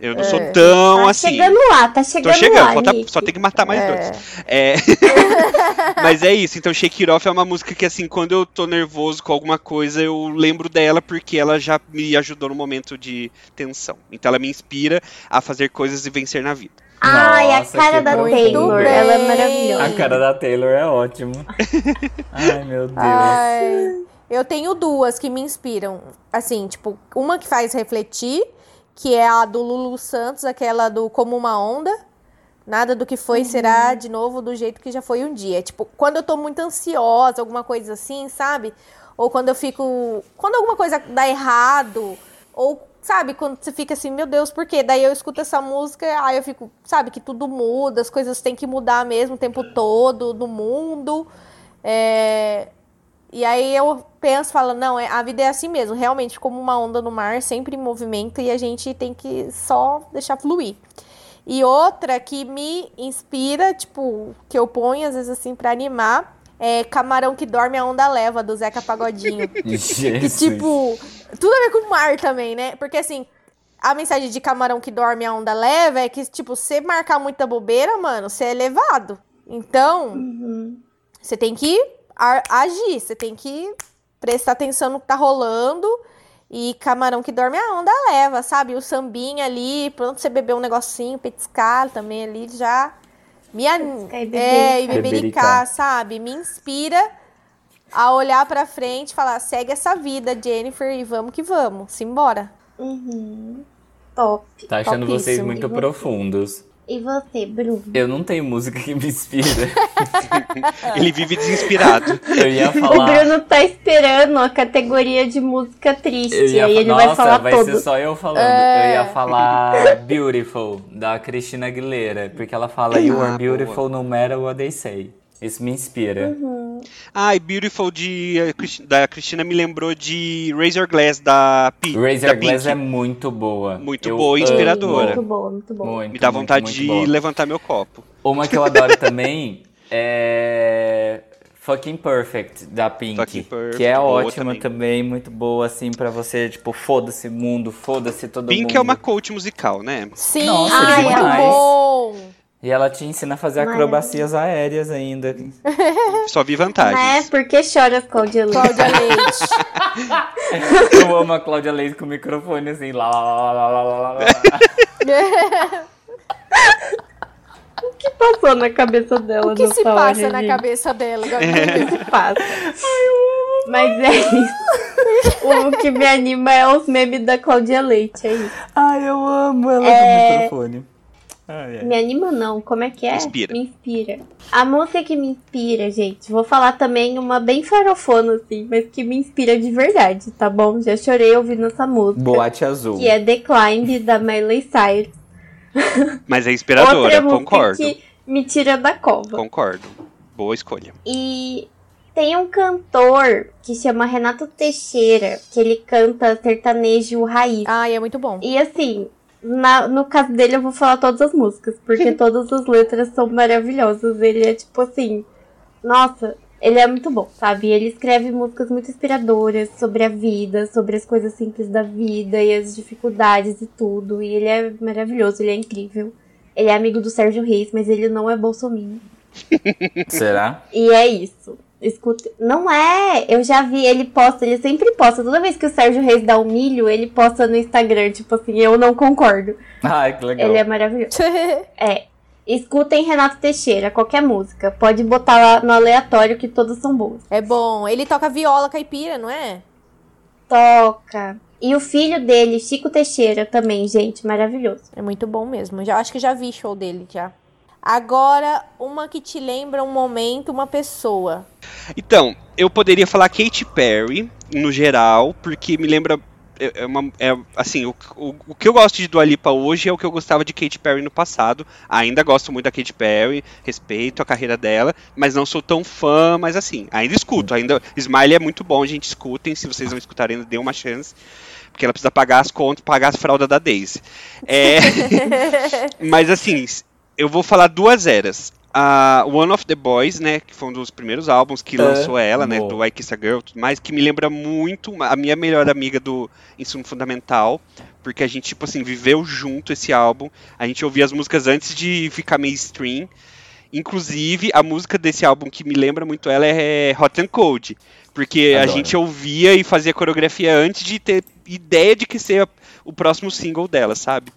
Eu não sou
É.
tão
tá
assim.
chegando lá, tá
Tô
chegando
chegando,
lá,
só, tá-
Nick.
só tem que matar mais
É.
dois. É. [LAUGHS] Mas é isso, então Shake It Off é uma música que, assim, quando eu tô nervoso com alguma coisa, eu lembro dela porque ela já me ajudou no momento de tensão. Então ela me inspira a fazer coisas e vencer na vida.
Ai, a cara da. Taylor, ela é maravilhosa.
A cara da Taylor é ótimo. [LAUGHS] Ai, meu Deus.
Ai, eu tenho duas que me inspiram. Assim, tipo, uma que faz refletir, que é a do Lulu Santos, aquela do Como uma Onda. Nada do que foi será de novo do jeito que já foi um dia. Tipo, quando eu tô muito ansiosa, alguma coisa assim, sabe? Ou quando eu fico. Quando alguma coisa dá errado, ou, sabe, quando você fica assim, meu Deus, por quê? Daí eu escuto essa música, aí eu fico, sabe, que tudo muda, as coisas têm que mudar mesmo o tempo todo no mundo. É, E aí eu penso, falo, não, é, a vida é assim mesmo, realmente como uma onda no mar, sempre em movimento e a gente tem que só deixar fluir. E outra que me inspira, tipo, que eu ponho às vezes assim para animar, é Camarão que dorme a onda leva do Zeca Pagodinho. [LAUGHS] que tipo, tudo a ver com o mar também, né? Porque assim, a mensagem de camarão que dorme a onda leva é que, tipo, você marcar muita bobeira, mano, você é levado. Então, você tem que agir, você tem que prestar atenção no que tá rolando. E camarão que dorme a onda leva, sabe? O sambinha ali, pronto, você beber um negocinho, petiscar também ali, já me an...
Petiscar e
É, e
bebericar.
sabe? Me inspira a olhar pra frente e falar, segue essa vida, Jennifer, e vamos que vamos, simbora.
Uhum. Top.
Tá achando vocês muito
você?
profundos.
E você, Bruno?
Eu não tenho música que me inspira. [LAUGHS]
Ele vive desinspirado.
Eu ia [LAUGHS]
O
falar.
Bruno tá esperando a categoria de música triste.
Ia
aí
fa-
ele
Nossa,
vai falar
vai
todo.
ser só eu falando.
É.
Eu ia falar [LAUGHS] Beautiful, da Cristina Aguilera. Porque ela fala You
Ah,
are beautiful no matter what they say. Isso me inspira.
Ai, Beautiful de, eh, da Cristina me lembrou de Razor Glass da P.
Razor
da
Glass
Pink.
é muito boa.
Muito
Eu
boa e inspiradora.
Muito boa, muito boa.
Muito,
Me dá
muito,
vontade
muito
de
boa.
levantar meu copo.
Uma que eu adoro [LAUGHS] também é Fucking Perfect da Pink,
Fucking Perfect,
que é ótima
também.
também. muito boa assim pra você, tipo, foda-se mundo, foda-se todo
Pink
mundo.
é uma coach musical, né?
Sim,
Nossa,
ai,
demais.
muito bom.
E ela te ensina a fazer
Mas-
acrobacias aéreas ainda. [LAUGHS]
Só vi
Não é
vantagens.
porque chora, Claudia Leite.
Cláudia Leite. [LAUGHS]
Eu amo a Cláudia Leite com o microfone assim, lá, lá, lá, lá, lá, lá, lá. [LAUGHS]
O que passou na cabeça dela
o que se passa
hora,
na
gente?
cabeça dela?
O que se passa? Mas é isso. O que me anima é os memes da Cláudia Leite, é isso.
Ai, eu amo ela
É.
com o microfone. Ai, ai.
Me anima não, como é que é?
Inspira.
Me inspira. A música que me inspira, gente, vou falar também uma bem farofona, assim, mas que me inspira de verdade, tá bom? Já chorei ouvindo essa música.
Boate azul.
Que é The Climb, da Miley Cyrus. [LAUGHS]
Mas é inspiradora,
Outra música
concordo.
que me tira da cova.
Concordo. Boa escolha.
E tem um cantor que chama Renato Teixeira, que ele canta sertanejo raiz.
Ai, é muito bom.
E assim, na- no caso dele eu vou falar todas as músicas, porque [LAUGHS] todas as letras são maravilhosas. Ele é tipo assim, nossa, ele é muito bom, sabe? Ele escreve músicas muito inspiradoras sobre a vida, sobre as coisas simples da vida e as dificuldades e tudo. E ele é maravilhoso, ele é incrível. Ele é amigo do Sérgio Reis, mas ele não é bolsominion.
Será?
E é isso. Escuta. Não é! Eu já vi, ele posta, ele sempre posta. Toda vez que o Sérgio Reis dá um milho, ele posta no Instagram, tipo assim, eu não concordo.
Ai, que legal.
Ele é [LAUGHS] maravilhoso. É. Escutem Renato Teixeira, qualquer música. Pode botar lá no aleatório que todas são boas.
É bom. Ele toca viola caipira, não é?
Toca. E o filho dele, Chico Teixeira, também, gente, maravilhoso.
É muito bom mesmo. Já acho que já vi show dele já. Agora, uma que te lembra um momento, uma pessoa.
Então, eu poderia falar Katy Perry, no geral, porque me lembra. É, é uma, é, assim, o, o, o que eu gosto de Dua Lipa hoje é o que eu gostava de Katy Perry no passado. Ainda gosto muito da Katy Perry, respeito a carreira dela, mas não sou tão fã, mas assim, ainda escuto. Ainda, Smiley é muito bom, gente, escutem. Se vocês não escutarem, ainda dê uma chance. Porque ela precisa pagar as contas, pagar as fraldas da Daisy. É, [LAUGHS] [LAUGHS] mas assim, eu vou falar duas eras. A One of the Boys, né, que foi um dos primeiros álbuns que
É,
lançou ela, né,
boa.
do I Kiss a Girl, mais, que me lembra muito a minha melhor amiga do ensino fundamental, porque a gente tipo assim viveu junto esse álbum. A gente ouvia as músicas antes de ficar mainstream. Inclusive, a música desse álbum que me lembra muito ela é Hot and Cold, porque a
Adoro.
gente ouvia e fazia coreografia antes de ter ideia de que ser o próximo single dela, sabe?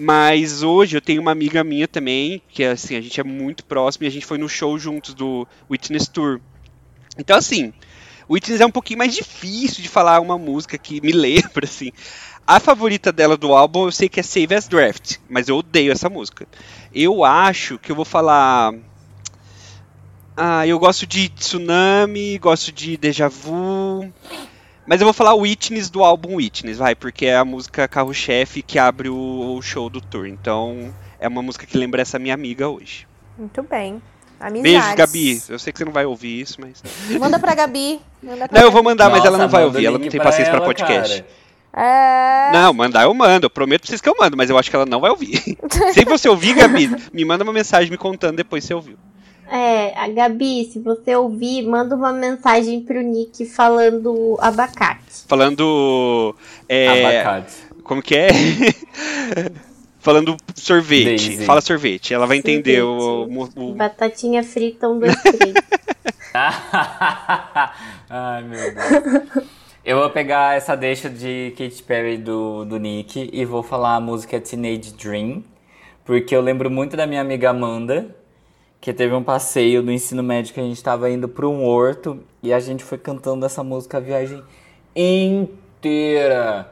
Mas hoje eu tenho uma amiga minha também, que assim, a gente é muito próximo e a gente foi no show juntos do Witness Tour. Então assim, Witness é um pouquinho mais difícil de falar uma música que me [LAUGHS] lembra, assim. A favorita dela do álbum eu sei que é Save as Draft, mas eu odeio essa música. Eu acho que eu vou falar. Ah, eu gosto de Tsunami, gosto de Deja Vu. Mas eu vou falar Witness do álbum Witness, vai, porque é a música carro-chefe que abre o, o show do tour. Então é uma música que lembra essa minha amiga hoje.
Muito bem. Amizades.
Beijo, Gabi. Eu sei que você não vai ouvir isso, mas.
Manda pra Gabi. Manda pra
Não, eu vou mandar, mas
Nossa,
ela não vai ouvir. Ela não tem
pra
paciência pra
ela,
podcast.
cara.
É.
Não, mandar eu mando. Eu prometo pra vocês que eu mando, mas eu acho que ela não vai ouvir. [LAUGHS] Se você ouvir, Gabi, me manda uma mensagem me contando depois se você ouviu.
É, a Gabi, se você ouvir, manda uma mensagem pro Nick falando abacate.
Falando. É,
Abacate.
como que é? [LAUGHS] Falando sorvete.
Daisy.
Fala sorvete. Ela vai entender o,
Sorvete.
o- o-
Batatinha frita, um, dois, três. [LAUGHS]
Ai, meu Deus. Eu vou pegar essa deixa de Katy Perry do, do Nick e vou falar a música Teenage Dream, porque eu lembro muito da minha amiga Amanda, que teve um passeio do ensino médio que a gente estava indo para um horto e a gente foi cantando essa música a viagem inteira.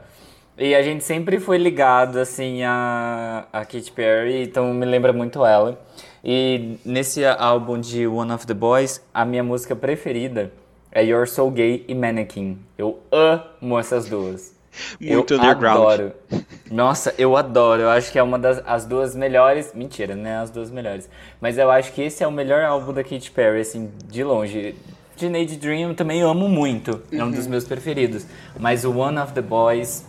E a gente sempre foi ligado, assim, a, a Katy Perry, então me lembra muito ela. E nesse álbum de One of the Boys, a minha música preferida é You're So Gay e Mannequin. Eu amo essas duas. [LAUGHS]
Muito
eu
underground.
adoro. Nossa, eu adoro. Eu acho que é uma das as duas melhores. Mentira, né? As duas melhores. Mas eu acho que esse é o melhor álbum da Katy Perry, assim, de longe. Teenage Dream eu também amo muito. É um
Uhum.
dos meus preferidos. Mas o One of the Boys.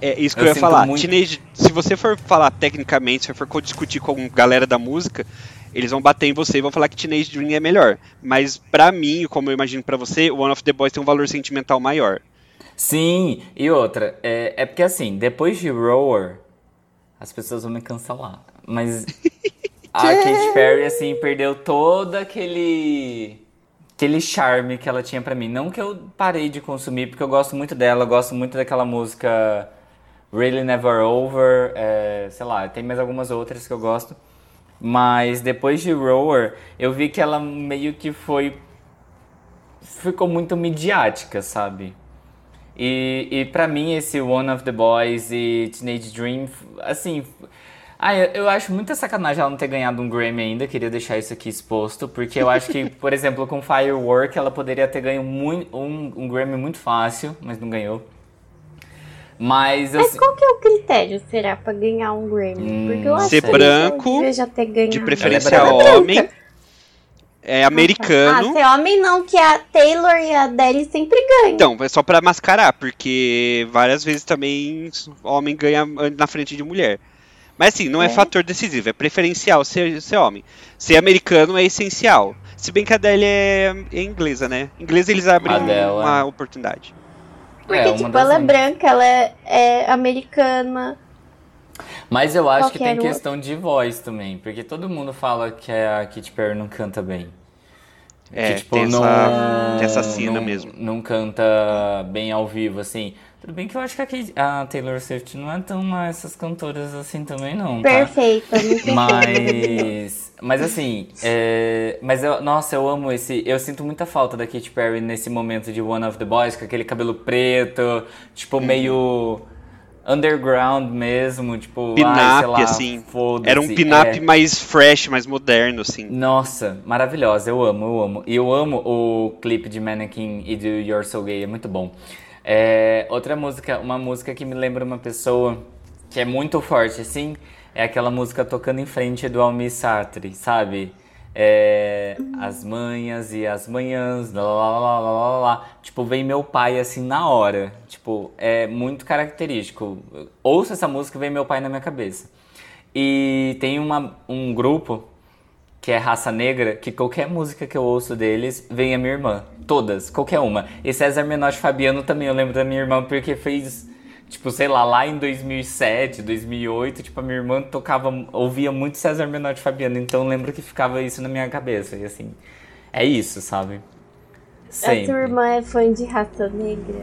É isso que
Eu
eu, ia falar.
muito-
Teenage, se você for falar tecnicamente, se você for discutir com a galera da música, eles vão bater em você e vão falar que Teenage Dream é melhor. Mas pra mim, como eu imagino pra você, One of the Boys tem um valor sentimental maior.
Sim, e outra, é, é porque assim, depois de Roar, as pessoas vão me cancelar. Mas a [LAUGHS] Katy Perry, assim, perdeu todo aquele. aquele charme que ela tinha pra mim. Não que eu parei de consumir, porque eu gosto muito dela, eu gosto muito daquela música Really Never Over, é, sei lá, tem mais algumas outras que eu gosto. Mas depois de Roar, eu vi que ela meio que foi. ficou muito midiática, sabe? E, e para mim, esse One of the Boys e Teenage Dream, assim. Ah, eu, eu acho muita sacanagem ela não ter ganhado um Grammy ainda, queria deixar isso aqui exposto, porque eu acho que, [LAUGHS] por exemplo, com Firework ela poderia ter ganho muito, um, um Grammy muito fácil, mas não ganhou. Mas eu.
Mas qual que é o critério, será, pra ganhar um Grammy? Porque eu acho
Ser
que
branco,
já ter ganhado.
De preferência
Ela é
homem. [LAUGHS] É americano.
Ah, ser homem não, que a Taylor e a Adele sempre ganham.
Então, é só pra mascarar, porque várias vezes também homem ganha na frente de mulher. Mas assim, não é,
É.
fator decisivo, é preferencial ser, ser homem. Ser americano é essencial. Se bem que a Adele é, é inglesa, né? Inglesa eles abrem
Adele,
uma
é.
oportunidade.
Porque,
uma
tipo, ela é branca, ela é, é americana.
Mas eu acho que tem
Qualquer
questão de voz também, porque todo mundo fala que a Katy Perry não canta bem.
É,
que, tipo,
tem,
não,
essa, tem essa cena
não-
mesmo.
Não canta bem ao vivo, assim. Tudo bem que eu acho que a, Kate- a Taylor Swift não é tão lá essas cantoras assim também, não. Tá?
Perfeita,
Mas, mas assim, é, mas eu, nossa, eu amo esse. Eu sinto muita falta da Katy Perry nesse momento de One of the Boys, com aquele cabelo preto, tipo, meio underground mesmo, tipo,
Pin-up,
lá,
assim. Era um pin-up
é.
mais fresh, mais moderno, assim.
Nossa, maravilhosa, eu amo, eu amo. E eu amo o clipe de Mannequin e do You're So Gay, é muito bom. É, outra música, uma música que me lembra uma pessoa que é muito forte, assim, é aquela música tocando em frente do Almir Sartre, sabe? É, as manhas e as manhãs, lá, lá, lá, lá, lá, lá. Tipo, vem meu pai assim na hora. Tipo, é muito característico. Ouço essa música e vem meu pai na minha cabeça. E tem uma, um grupo que é Raça Negra, que qualquer música que eu ouço deles vem a minha irmã. Todas, qualquer uma. E César Menotti Fabiano também, eu lembro da minha irmã, porque fez, tipo, sei lá, lá em 2007, 2008, tipo, a minha irmã tocava, ouvia muito César Menotti e Fabiano, então eu lembro que ficava isso na minha cabeça. E assim, é isso, sabe?
A
Sempre.
sua irmã é fã de raça negra.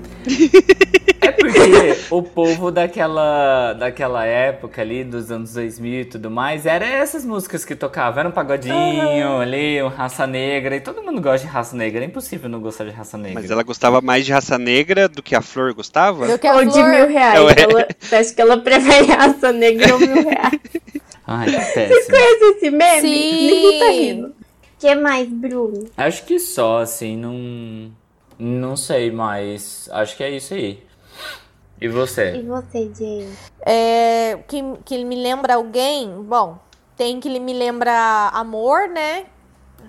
É porque o povo daquela, daquela época ali, dos anos 2000 e tudo mais, era essas músicas que tocavam. Era um pagodinho ali, um raça negra. E todo mundo gosta de raça negra. É impossível não gostar de raça negra.
Mas ela gostava mais de raça negra do que a Flor gostava?
Do que a
Ou de
flor.
mil reais.
Eu-
Ela, acho que ela prefere raça negra ou mil reais.
Ai, que péssimo.
Conhece esse meme?
Sim.
Ninguém tá rindo. O que mais, Bruno?
Acho que só, assim, não. Não sei, mas acho que é isso aí. E
E
você?
você, Jay?
É, que, que me lembra alguém, bom, tem que me lembra amor, né?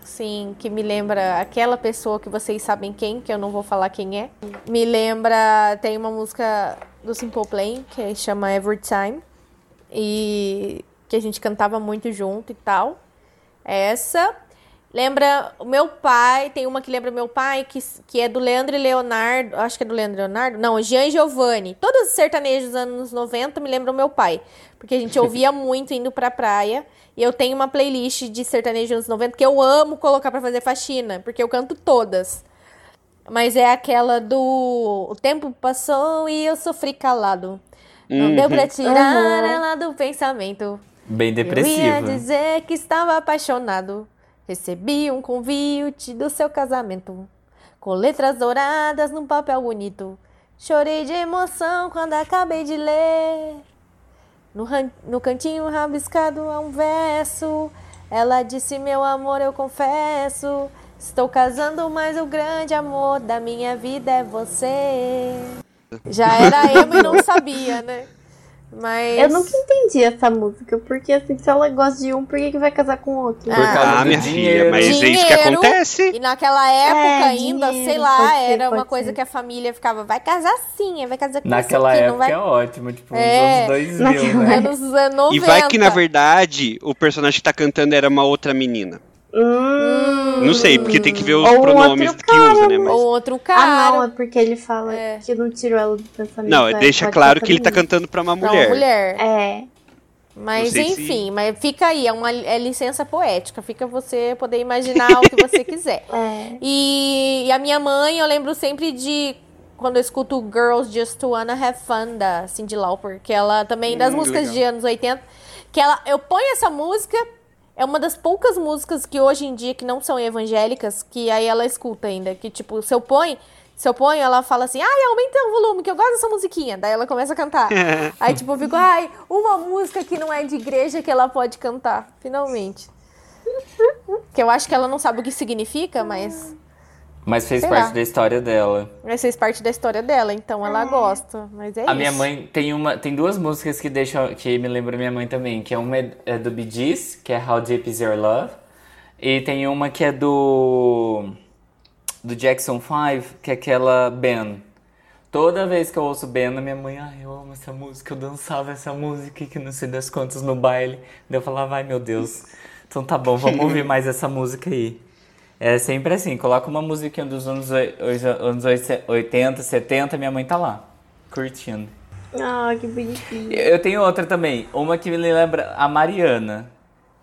Sim, que me lembra aquela pessoa que vocês sabem quem, que eu não vou falar quem é. Me lembra, tem uma música do Simple Plan que chama Every Time e que a gente cantava muito junto e tal. Essa lembra o meu pai, tem uma que lembra meu pai que, que é do Leandro e Leonardo, acho que é do Leandro e Leonardo, não, Jean Giovanni. Todos os sertanejos dos anos 90 me lembram meu pai, porque a gente ouvia [LAUGHS] muito indo pra praia. E eu tenho uma playlist de sertanejo anos 90 que eu amo colocar pra fazer faxina, porque eu canto todas. Mas é aquela do. O tempo passou e eu sofri calado. Não deu pra tirar
Uhum.
ela do pensamento.
Bem
Eu ia dizer que estava apaixonado. Recebi um convite do seu casamento. Com letras douradas num papel bonito. Chorei de emoção quando acabei de ler. No, ran- no cantinho rabiscado há um verso. Ela disse: Meu amor, eu confesso. Estou casando, mas o grande amor da minha vida é você. [LAUGHS] Já era emo e não sabia, né? Mas.
Eu nunca entendi essa música, porque assim, se ela gosta de um, por que, que vai casar com outro?
Por
Ah,
do
minha
dinheiro.
filha, mas é isso que
Dinheiro.
acontece.
E naquela época
É,
ainda,
dinheiro,
sei lá,
ser,
era uma coisa
ser.
que a família ficava, vai casar sim, vai casar com
Naquela
aqui,
época
não vai...
é ótimo, tipo, nos
É.
anos 2000,
Naquela
né?
Anos 90.
E vai que, na verdade, o personagem que tá cantando era uma outra menina.
Hum.
Não sei, porque tem que ver os
Ou
pronomes
outro
que usa, né?
Ou
Mas...
outro
Ah,
cara,
não, é porque ele fala
É.
que não tirou ela do pensamento.
Não,
é,
deixa claro que ele tá cantando pra uma
pra
mulher.
uma mulher.
É.
Mas
sei se-
enfim, mas fica aí, é uma é licença poética, fica você poder imaginar o que você [LAUGHS] quiser.
É.
E, e a minha mãe, eu lembro sempre de quando eu escuto Girls Just Wanna Have Fun da Cyndi Lauper, que ela também das
Hum,
músicas
legal.
de anos 80, que ela eu ponho essa música, é uma das poucas músicas que hoje em dia que não são evangélicas, que aí ela escuta ainda, que tipo, se eu ponho, se eu ponho, ela fala assim: "Ai, aumenta o volume, que eu gosto dessa musiquinha". Daí ela começa a cantar. [LAUGHS] aí tipo, eu fico: "Ai, uma música que não é de igreja que ela pode cantar, finalmente". Que eu acho que ela não sabe o que significa, mas
Mas fez
Sei
parte
lá.
da história dela.
Mas fez parte da história dela, então ela gosta. Mas é
A
isso.
minha mãe tem uma, tem duas músicas que deixam, que me lembram minha mãe também, que é uma é, é do Bee Gees, que é How Deep Is Your Love, e tem uma que é do do Jackson 5, que é aquela Ben. Toda vez que eu ouço Ben, a minha mãe, ai, eu amo essa música, eu dançava essa música, que não sei das quantas no baile. Daí eu falava, ai meu Deus, então tá bom, vamos ouvir mais essa música aí. É sempre assim, coloca uma musiquinha dos anos, anos 80, 70, minha mãe tá lá, curtindo.
Ah, que bonitinho.
Eu tenho outra também, uma que me lembra a Mariana,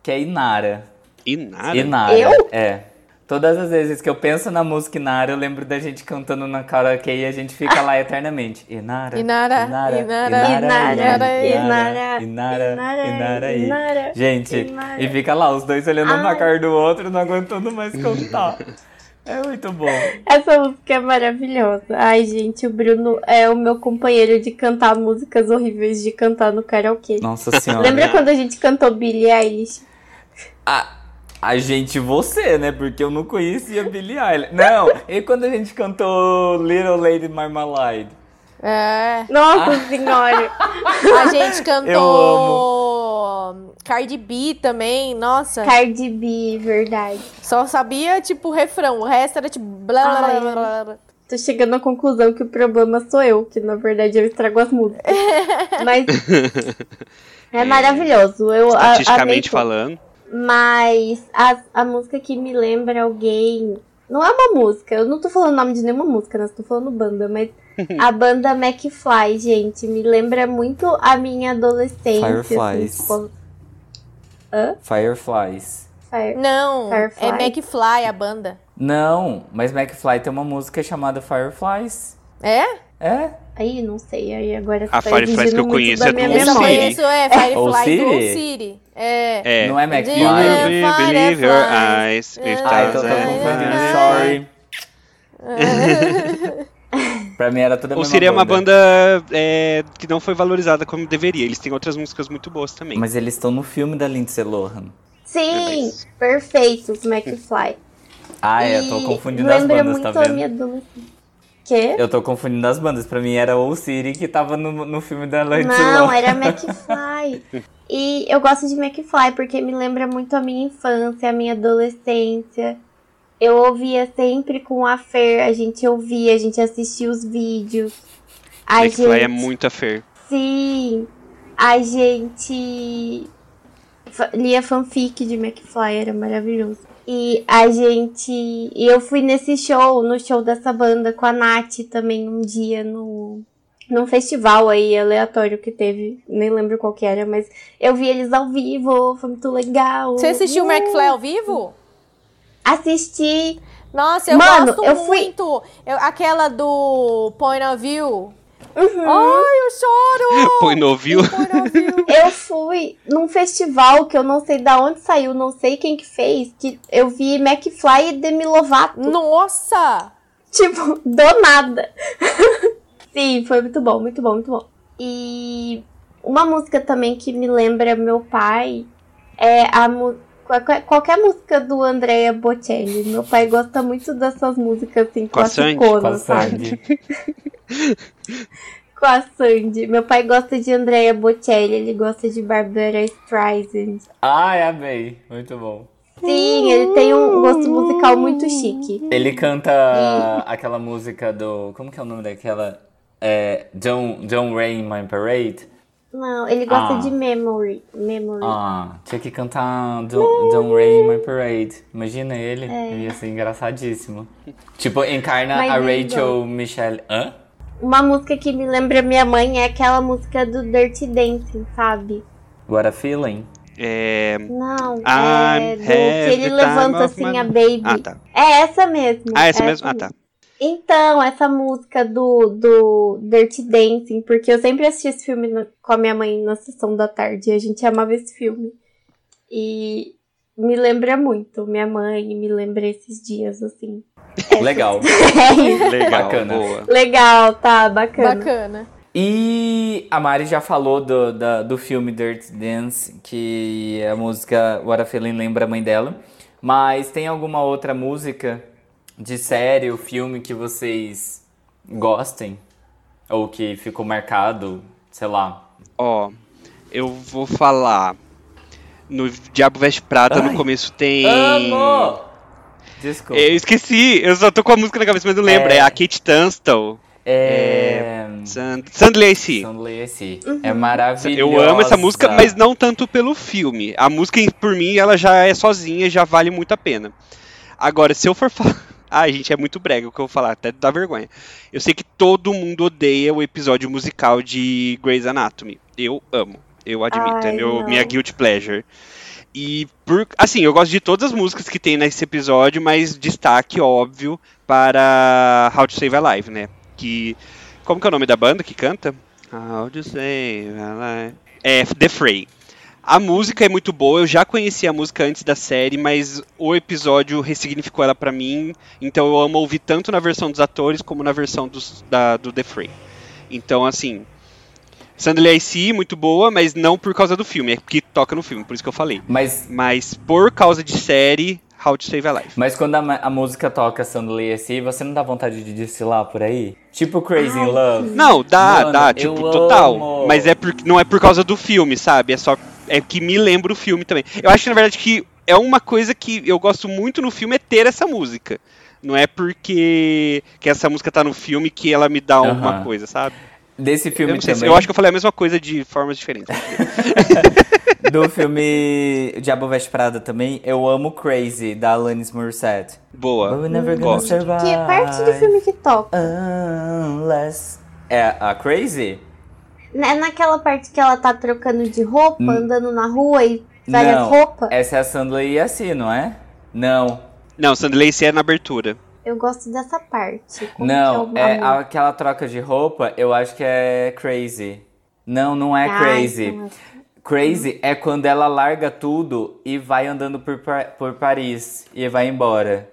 que é Inara.
Inara?
Inara,
Eu?
é. Todas as vezes que eu penso na música Inara, eu lembro da gente cantando na karaokê e a gente fica lá eternamente. Inara,
Inara,
Inara,
Inara,
Inara,
Inara,
Inara,
Inara,
Gente, e fica lá os dois olhando um na cara do outro, não aguentando mais cantar. É muito bom.
Essa música é maravilhosa. Ai, gente, o Bruno é o meu companheiro de cantar músicas horríveis de cantar no karaokê.
Nossa senhora.
Lembra quando a gente cantou Billie Eilish?
A, a gente, você, né? Porque eu não conhecia Billie Eilish. Não, e quando a gente cantou Little Lady Marmalade?
É.
Nossa
Ah.
senhora!
A gente cantou Cardi B também, nossa.
Cardi B, verdade.
Só sabia, tipo, o refrão. O resto era tipo. Blá, blá, blá, blá, blá.
Tô chegando à conclusão que o problema sou eu, que na verdade eu estrago as músicas. [LAUGHS] Mas [LAUGHS] é maravilhoso. Eu
Estatisticamente
tudo. Mas a, a música que me lembra alguém. Não é uma música, eu não tô falando o nome de nenhuma música, né? Tô falando banda, mas [LAUGHS] a banda McFly, gente, me lembra muito a minha adolescência.
Fireflies.
Assim, tipo,
Fireflies.
Fire-
Não,
Firefly.
é McFly a banda.
Não, mas McFly tem uma música chamada Fireflies.
É?
É?
Aí, não sei, aí agora
A
tá
Fireflies que eu conheço
da
é do
Eu
Siri.
memória.
conheço, é, Firefly do
Siri?
É.
É.
Não é McFly?
Yeah.
Believe, believe your eyes. If
Ah, então eu tô
thousand-
confundindo, sorry. [LAUGHS] pra mim era tudo a
Ou
mesma
seria uma banda é, que não foi valorizada como deveria. Eles têm outras músicas muito boas também.
Mas eles estão no filme da Lindsay Lohan.
Sim,
mas-
perfeitos, McFly.
Ah, é, tô
E
confundindo as
lembra
bandas,
muito
tá
a
vendo?
minha adolescência. Quê?
Eu tô confundindo as bandas. Pra mim era o City que tava no, no filme da Lindsay
Não, era [LAUGHS] McFly. E eu gosto de McFly porque me lembra muito a minha infância, a minha adolescência. Eu ouvia sempre com a Fer, a gente ouvia, a gente assistia os vídeos. A
McFly
gente...
é muito a Fer.
Sim, a gente lia fanfic de McFly, era maravilhoso. E a gente. E eu fui nesse show, no show dessa banda com a Nath também um dia no. Num festival aí aleatório que teve, nem lembro qual que era, mas eu vi eles ao vivo, foi muito legal.
Você assistiu o McFly ao vivo?
Assisti.
Nossa, eu
Mano,
gosto
eu fui-
muito. Eu- aquela do Point of View.
Uhum.
Ai, eu choro!
Põe no ouviu.
Point of View.
Eu fui num festival que eu não sei da onde saiu, não sei quem que fez, que eu vi McFly e Demi Lovato.
Nossa!
Tipo, do nada. [LAUGHS] Sim, foi muito bom, muito bom, muito bom. E uma música também que me lembra meu pai é a mu- qualquer, qualquer música do Andrea Bocelli. Meu pai gosta muito dessas músicas assim,
Com a Sandy?
Com a
sabe?
Sandy. [LAUGHS]
Com a Sandy. Meu pai gosta de Andrea Bocelli, ele gosta de Barbara Streisand.
Ai, amei. Muito bom.
Sim, ele tem um gosto musical muito chique.
Ele canta aquela música do. Como que é o nome daquela? É, Don't, Don't Rain My Parade.
Não, ele gosta
Ah.
de Memory. Memory.
Ah, tinha que cantar Don't, Don't Rain My Parade. Imagina ele. Ia ser engraçadíssimo. Tipo, encarna
Mas
a
ele
Rachel Michelle. Hã?
Uma música que me lembra minha mãe é aquela música do Dirty Dancing, sabe?
What a Feeling?
É.
Não,
I'm
é do que ele levanta assim
my-
a baby.
Ah, tá.
É essa mesmo.
Ah, essa mesmo? Ah, tá.
Então, essa música do, do Dirty Dancing, porque eu sempre assisti esse filme na- com a minha mãe na sessão da tarde, e a gente amava esse filme. E me lembra muito, minha mãe me lembra esses dias, assim. [LAUGHS]
Legal. [LAUGHS]
É.
Legal,
Bacana.
boa.
Legal, tá, bacana.
Bacana.
E a Mari já falou do, da- do filme Dirty Dance, que a música What a Feeling lembra a mãe dela. Mas tem alguma outra música de série ou filme que vocês gostem? Ou que ficou marcado, sei lá.
Ó, eu vou falar. No Diabo Veste Prata,
Ai.
no começo tem.
Amo! Desculpa.
Eu esqueci, eu só tô com a música na cabeça, mas não lembro.
É.
É, a Kate Tunstall.
É.
Sand Sandley AC.
Sandley AC. É maravilhosa.
Eu amo essa música, mas não tanto pelo filme. A música, por mim, ela já é sozinha já vale muito a pena. Agora, se eu for [LAUGHS] falar. Ai, gente, é muito brega o que eu vou falar, até dá vergonha. Eu sei que todo mundo odeia o episódio musical de Grey's Anatomy. Eu amo. Eu admito. é
Ai,
meu,
não.
minha guilty pleasure. E, por, assim, eu gosto de todas as músicas que tem nesse episódio, mas destaque, óbvio, para How to Save a Life, né? Que. Como que é o nome da banda que canta? How to Save a Life. É The Fray. A música é muito boa, eu já conhecia a música antes da série, mas o episódio ressignificou ela pra mim, então eu amo ouvir tanto na versão dos atores como na versão dos, da, do The Fray. Então, assim, Sandley AC, muito boa, mas não por causa do filme, é porque toca no filme, por isso que eu falei.
Mas,
Mas por causa de série, How to Save a Life.
mas quando a, a música toca Sandley AC, você não dá vontade de desfilar por aí? Tipo Crazy in Love?
Não, dá,
Mano,
dá, tipo, total.
amo.
Mas é por, não é por causa do filme, sabe? É só. É que me lembra o filme também. Eu acho na verdade, que é uma coisa que eu gosto muito no filme é ter essa música. Não é porque que essa música tá no filme que ela me dá alguma
Aham.
coisa, sabe?
Desse
Eu,
filme
se-
também.
eu acho que eu falei a mesma coisa de formas diferentes. [LAUGHS]
Do filme Diabo Veste Prada também, eu amo Crazy, da Alanis Morissette. But
Boa.
we're never gonna
Gosto.
survive.
Que parte do filme que toca?
Unless... É a Crazy?
É naquela parte que ela tá trocando de roupa, andando na rua e várias
Não,
roupas?
essa é a Sandley AC, não é? Não,
Não, Sandley C é na abertura.
Eu gosto dessa parte. Como
não,
que é
é aquela troca de roupa, eu acho que é Crazy. Não, não é
Ah,
Crazy. Crazy é quando ela larga tudo e vai andando por, por Paris e vai embora.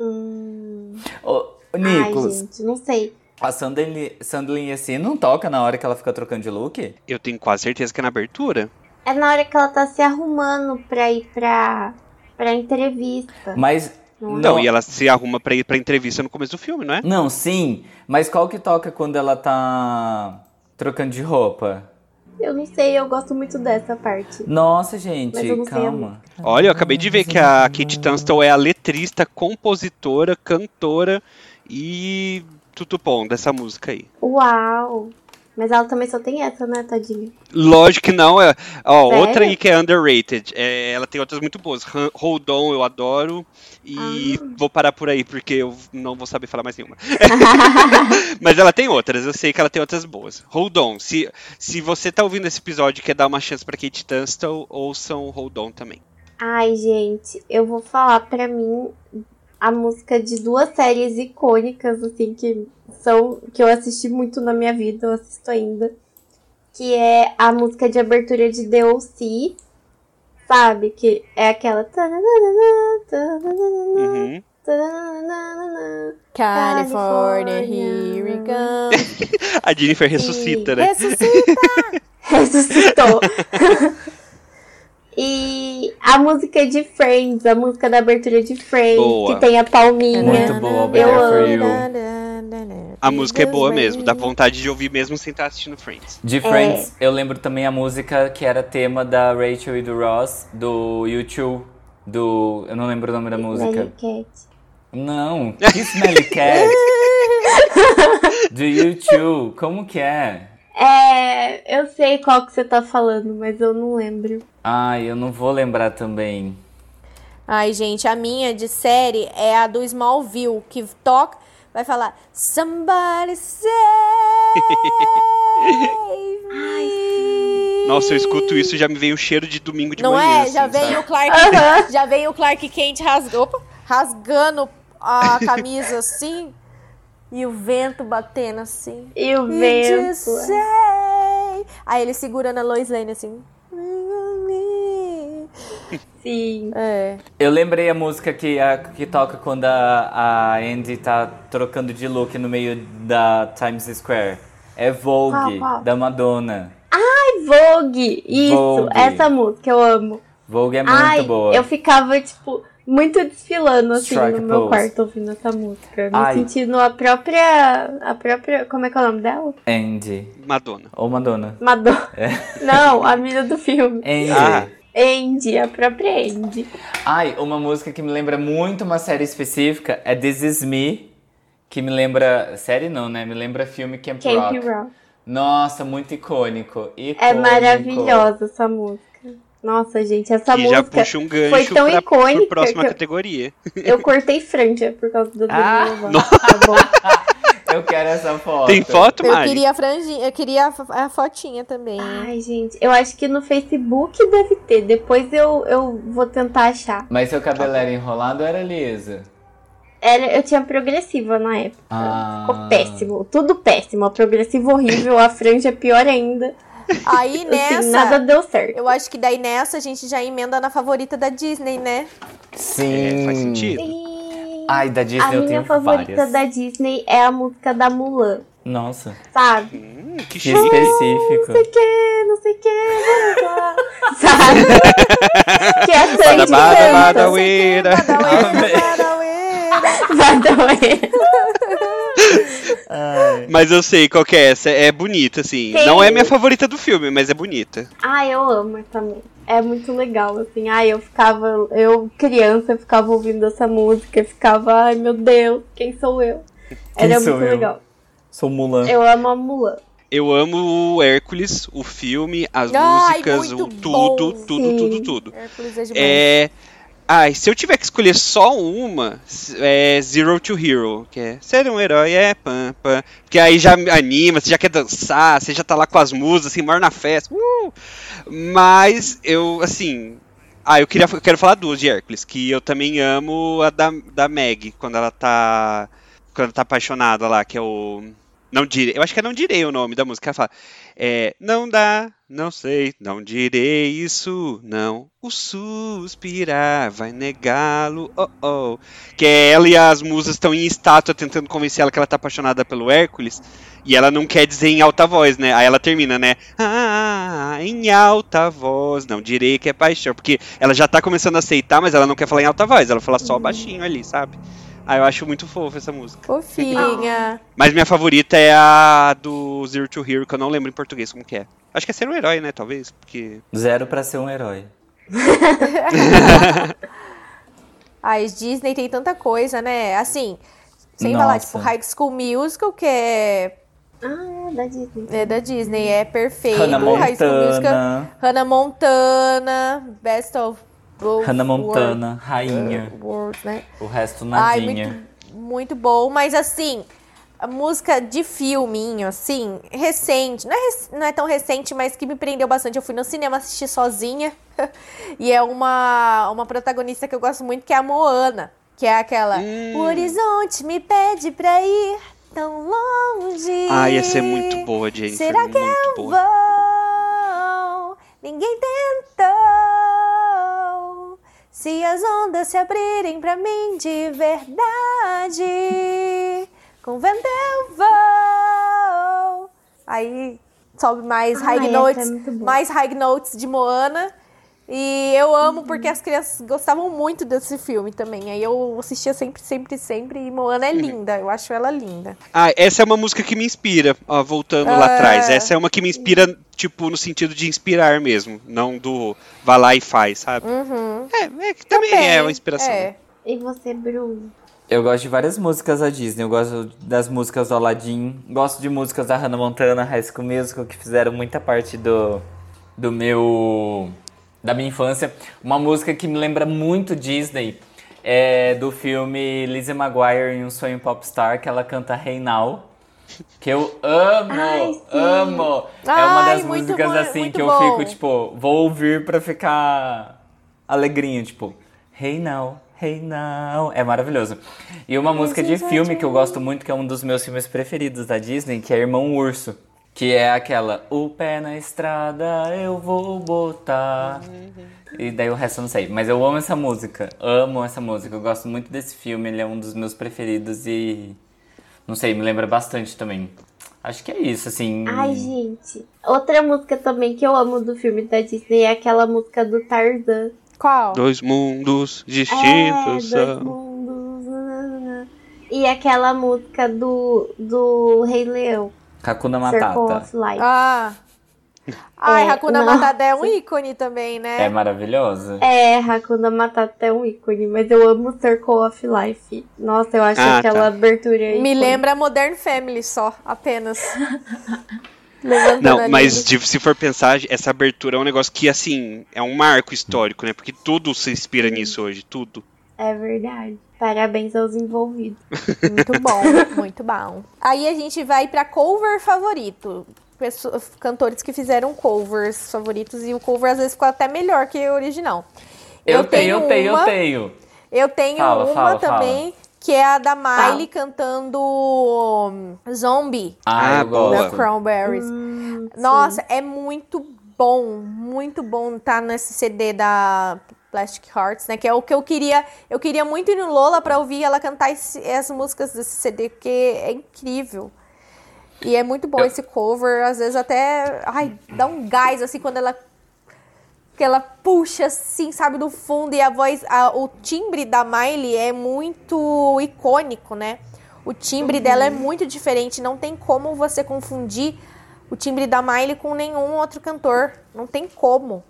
Hum...
Ô,
Ai,
Nicolas,
gente, não sei.
A Sandley assim não toca na hora que ela fica trocando de look?
Eu tenho quase certeza que é na abertura.
É na hora que ela tá se arrumando pra ir pra, pra entrevista.
Mas
Não, e ela se arruma pra ir pra entrevista no começo do filme, não é?
Não, sim. Mas qual que toca quando ela tá trocando de roupa?
Eu não sei, eu gosto muito dessa parte.
Nossa, gente,
não
calma.
Olha, eu acabei de ver que a Kate Tunstall é a letrista, compositora, cantora e tutupom dessa música aí.
Uau! Mas ela também só tem essa, né, tadinha?
Lógico que não. É, ó,
Sério?
outra aí que é underrated. É, ela tem outras muito boas. Hold On eu adoro. E
Ah.
vou parar por aí porque eu não vou saber falar mais nenhuma. [LAUGHS] [LAUGHS] Mas ela tem outras, eu sei que ela tem outras boas. Hold On. Se, se você tá ouvindo esse episódio e quer dar uma chance pra Kate Tunstall, ouçam Hold On também.
Ai, gente, eu vou falar pra mim a música de duas séries icônicas, assim, que são que eu assisti muito na minha vida, eu assisto ainda. Que é a música de abertura de DLC, sabe? Que é aquela.
Uhum.
California, here we go. [LAUGHS]
A Jennifer ressuscita, né?
Ressuscita! [LAUGHS]
Ressuscitou. [LAUGHS] e a música de Friends, a música da abertura de Friends,
Boa.
que tem a palminha.
Muito boa,
Eu
Better for
amo.
You.
A música é boa mesmo, dá vontade de ouvir mesmo sem estar assistindo Friends.
De Friends, eu lembro também a música que era tema da Rachel e do Ross, do YouTube, do... Eu não lembro o nome da música.
Smelly Cat.
Não, que Smelly Cat? [LAUGHS] do YouTube, como que é?
É, eu sei qual que você tá falando, mas eu não lembro.
Ai, eu não vou lembrar também.
Ai, gente, a minha de série é a do Smallville, que toca, vai falar Somebody save me.
Nossa, eu escuto isso e já me vem o cheiro de domingo de
Não
manhã.
é? Já
assim,
vem
sabe?
o Clark, [LAUGHS]
Aham.
já vem o Clark Kent rasga, opa, rasgando a camisa assim e o vento batendo assim.
E o
E
vento.
sei. Aí ele segurando a Lois Lane assim.
Sim.
É.
Eu lembrei a música que, a, que toca quando a, a Andy tá trocando de look no meio da Times Square. É Vogue,
qual?
da Madonna.
Ai, Vogue! Isso,
Vogue.
essa música eu amo.
Vogue é muito
Ai,
boa.
eu ficava, tipo, muito desfilando, assim,
Strike
no meu
pose.
quarto ouvindo essa música. Me
Ai.
sentindo a própria. A própria. Como é que é o nome dela?
Andy.
Madonna.
Ou Madonna.
Madonna. Não, a mina do filme.
Andy.
Ah.
Andy, a própria Andy.
Ai, uma música que me lembra muito uma série específica é This Is Me, que me lembra. Série não, né? Me lembra filme Camp,
Camp
Rock.
Rock.
Nossa, muito icônico. icônico.
É maravilhosa essa música. Nossa, gente, essa
e já
música.
puxa um gancho
foi tão
pra,
icônica
pra próxima categoria.
Eu cortei franja por causa do
Ah,
tá bom? [LAUGHS]
Eu quero essa foto.
Tem foto,
Eu
Mari?
queria a franjinha, eu queria a, a fotinha também.
Ai, gente, eu acho que no Facebook deve ter. Depois eu, eu vou tentar achar.
Mas seu cabelo era enrolado ou era liso?
Era, eu tinha progressiva na época.
Ah.
Ficou péssimo. Tudo péssimo. A progressiva horrível, a franja pior ainda.
Aí nessa,
Assim, nada deu certo.
eu acho que daí nessa a gente já emenda na favorita da Disney, né?
Sim.
É, faz sentido.
E
Ai, da Disney
a
eu
minha
tenho
favorita
várias.
da Disney é a música da Mulan,
Nossa,
sabe?
Hum, que
que específico.
Não sei o que, não sei o que, vamos lá. sabe? [LAUGHS] que é a Sandy
Bada, bada,
canta.
bada, ueira.
Badaueira, [LAUGHS] badaueira.
Badauê.
Ai.
Mas eu sei qual que é essa. É bonita, assim.
Tem.
Não é minha favorita do filme, mas é bonita.
Ai, eu amo essa música. É muito legal, assim. Ai, eu ficava, eu criança, ficava ouvindo essa música, ficava, ai meu Deus, quem sou eu?
Quem
Era
sou
muito
eu?
legal.
Sou Mulan.
Eu amo a Mulan.
Eu amo o Hércules, o filme, as
Ai,
músicas, o tudo,
bom,
tudo,
sim.
tudo, tudo.
Hércules é demais.
É. Ai, se eu tiver que escolher só uma, é Zero to Hero, que é ser um herói é pam, pam. Porque aí já anima, você já quer dançar, você já tá lá com as musas, assim, maior na festa. uh! Mas eu, assim. Ah, eu, queria, eu quero falar duas de Hércules, que eu também amo a da, da Meg, quando ela tá. Quando ela tá apaixonada lá, que é o. Não direi. Eu acho que é Não Direi o nome da música. Ela fala. É, não dá, não sei, não direi isso, não. O suspirar vai negá-lo, oh oh. Que é ela e as musas estão em estátua tentando convencer ela que ela tá apaixonada pelo Hércules. E ela não quer dizer em alta voz, né? Aí ela termina, né? Ah, em alta voz, não direi que é paixão. Porque ela já tá começando a aceitar, mas ela não quer falar em alta voz, ela fala só baixinho ali, sabe? Ah, eu acho muito fofo essa música.
Fofinha.
Mas minha favorita é a do Zero to Hero, que eu não lembro em português como que é. Acho que é ser um herói, né? Talvez, porque...
Zero pra ser um herói. [LAUGHS]
Ai, Disney tem tanta coisa, né? Assim, sem
Nossa.
falar, tipo, High School Musical, que é,
Ah, da Disney.
é da Disney, é perfeito.
Hannah
High School Musical,
Montana.
Hannah Montana, Best of Both
Hannah
World-
Montana, rainha.
Worlds, né?
O resto
Ai,
nadinha.
muito, muito bom. Mas assim, a música de filminho, assim, recente. Não é, rec- não é tão recente, mas que me prendeu bastante. Eu fui no cinema assistir sozinha. [LAUGHS] e é uma, uma protagonista que eu gosto muito, que é a Moana. Que é aquela. O horizonte me pede pra ir tão longe.
Ah, ia ser muito boa, Jennifer.
Será que
muito
eu
boa.
vou? Ninguém tentou. Se as ondas se abrirem pra mim de verdade, com vento eu vou. Aí sobe mais
Ah,
high
é
notes,
boa.
mais high notes de Moana. E eu amo porque as crianças gostavam muito desse filme também. Aí eu assistia sempre, sempre, sempre. E Moana é linda, eu acho ela linda.
Ah, essa é uma música que me inspira, ó, voltando lá
É.
atrás. Essa é uma que me inspira, tipo, no sentido de inspirar mesmo, não do vá lá e faz, sabe?
Uhum.
É, é que também é uma inspiração.
É.
E você, Bruno?
Eu gosto de várias músicas da Disney. Eu gosto das músicas do Aladdin. Gosto de músicas da Hannah Montana, High School Musical, que fizeram muita parte do, do meu... Da minha infância. Uma música que me lembra muito Disney é do filme Lizzie McGuire em Um Sonho Popstar, que ela canta Hey Now. Que eu amo,
Ai,
amo. é uma
Ai,
das músicas
bom,
assim que eu
bom.
fico, tipo, vou ouvir pra ficar alegrinho, tipo, Hey Now, Hey Now. É maravilhoso. E uma música de filme que eu gosto muito, que é um dos meus filmes preferidos da Disney, que é Irmão Urso. Que é aquela, o pé na estrada eu vou botar. E daí o resto eu não sei. Mas eu amo essa música. Amo essa música. Eu gosto muito desse filme. Ele é um dos meus preferidos e. Não sei, me lembra bastante também. Acho que é isso, assim.
Ai, gente. Outra música também que eu amo do filme da Disney é aquela música do Tarzan.
Qual?
Dois mundos
É,
distintos.
dois
são.
mundos. E aquela música do, do Rei Leão.
Hakuna
Circle
Matata.
of Life.
Ah. Ai,
É,
Hakuna
nossa.
Matata é um ícone também, né?
É maravilhosa.
É, Hakuna Matata é um ícone, mas eu amo Circle of Life. Nossa, eu acho
Ah,
aquela
tá.
abertura
Me
icônica.
lembra Modern Family só, apenas. [LAUGHS]
Não, mas de- se for pensar, essa abertura é um negócio que, assim, é um marco histórico, né? Porque tudo se inspira nisso hoje, tudo.
É verdade. Parabéns aos envolvidos.
Muito [LAUGHS] bom, muito bom. Aí a gente vai pra cover favorito. Pesso- cantores que fizeram covers favoritos e o cover às vezes ficou até melhor que o original.
Eu, tenho, eu tenho,
uma-
eu tenho.
Eu tenho
Fala,
uma
fala,
também, que é a da Miley cantando hum, Zombie
Ah,
Ah,
eu
boa.
da. Cranberries.
Hum,
Nossa, é muito bom, muito bom estar nesse CD da Plastic Hearts, né? Que é o que eu queria. Eu queria muito ir no Lola pra ouvir ela cantar esse- as músicas desse CD, porque é incrível. E é muito bom
Eu-
esse cover, às vezes até. Ai, dá um gás assim quando ela. Que ela puxa assim, sabe, do fundo, e a voz. a- o timbre da Miley é muito icônico, né? O timbre dela é muito diferente, não tem como você confundir o timbre da Miley com nenhum outro cantor. Não tem como.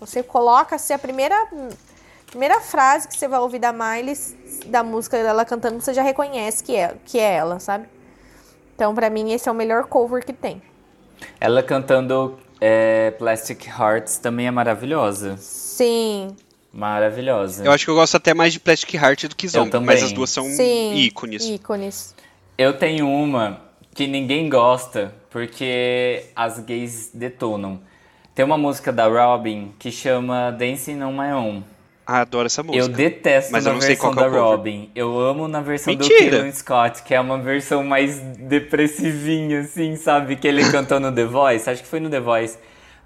Você coloca assim, a primeira, primeira frase que você vai ouvir da Miley, da música dela cantando, você já reconhece que é, que é ela, sabe? Então, pra mim, esse é o melhor cover que tem.
Ela cantando é, Plastic Hearts também é maravilhosa.
Sim,
Maravilhosa.
Eu acho que eu gosto até mais de Plastic Heart do que Zombie,
também.
mas as duas são
sim.
ícones.
Ícones.
Eu tenho uma que ninguém gosta porque as gays detonam. Tem uma música da Robin que chama Dancing on My Own.
Ah, adoro essa música.
Eu detesto
Mas
na
eu não sei
versão
qual
da
que é cover.
Robin. Eu amo na versão do
Mentira.
Kevin Scott, que é uma versão mais depressivinha, assim, sabe? Que ele cantou no The Voice. Acho que foi no The Voice.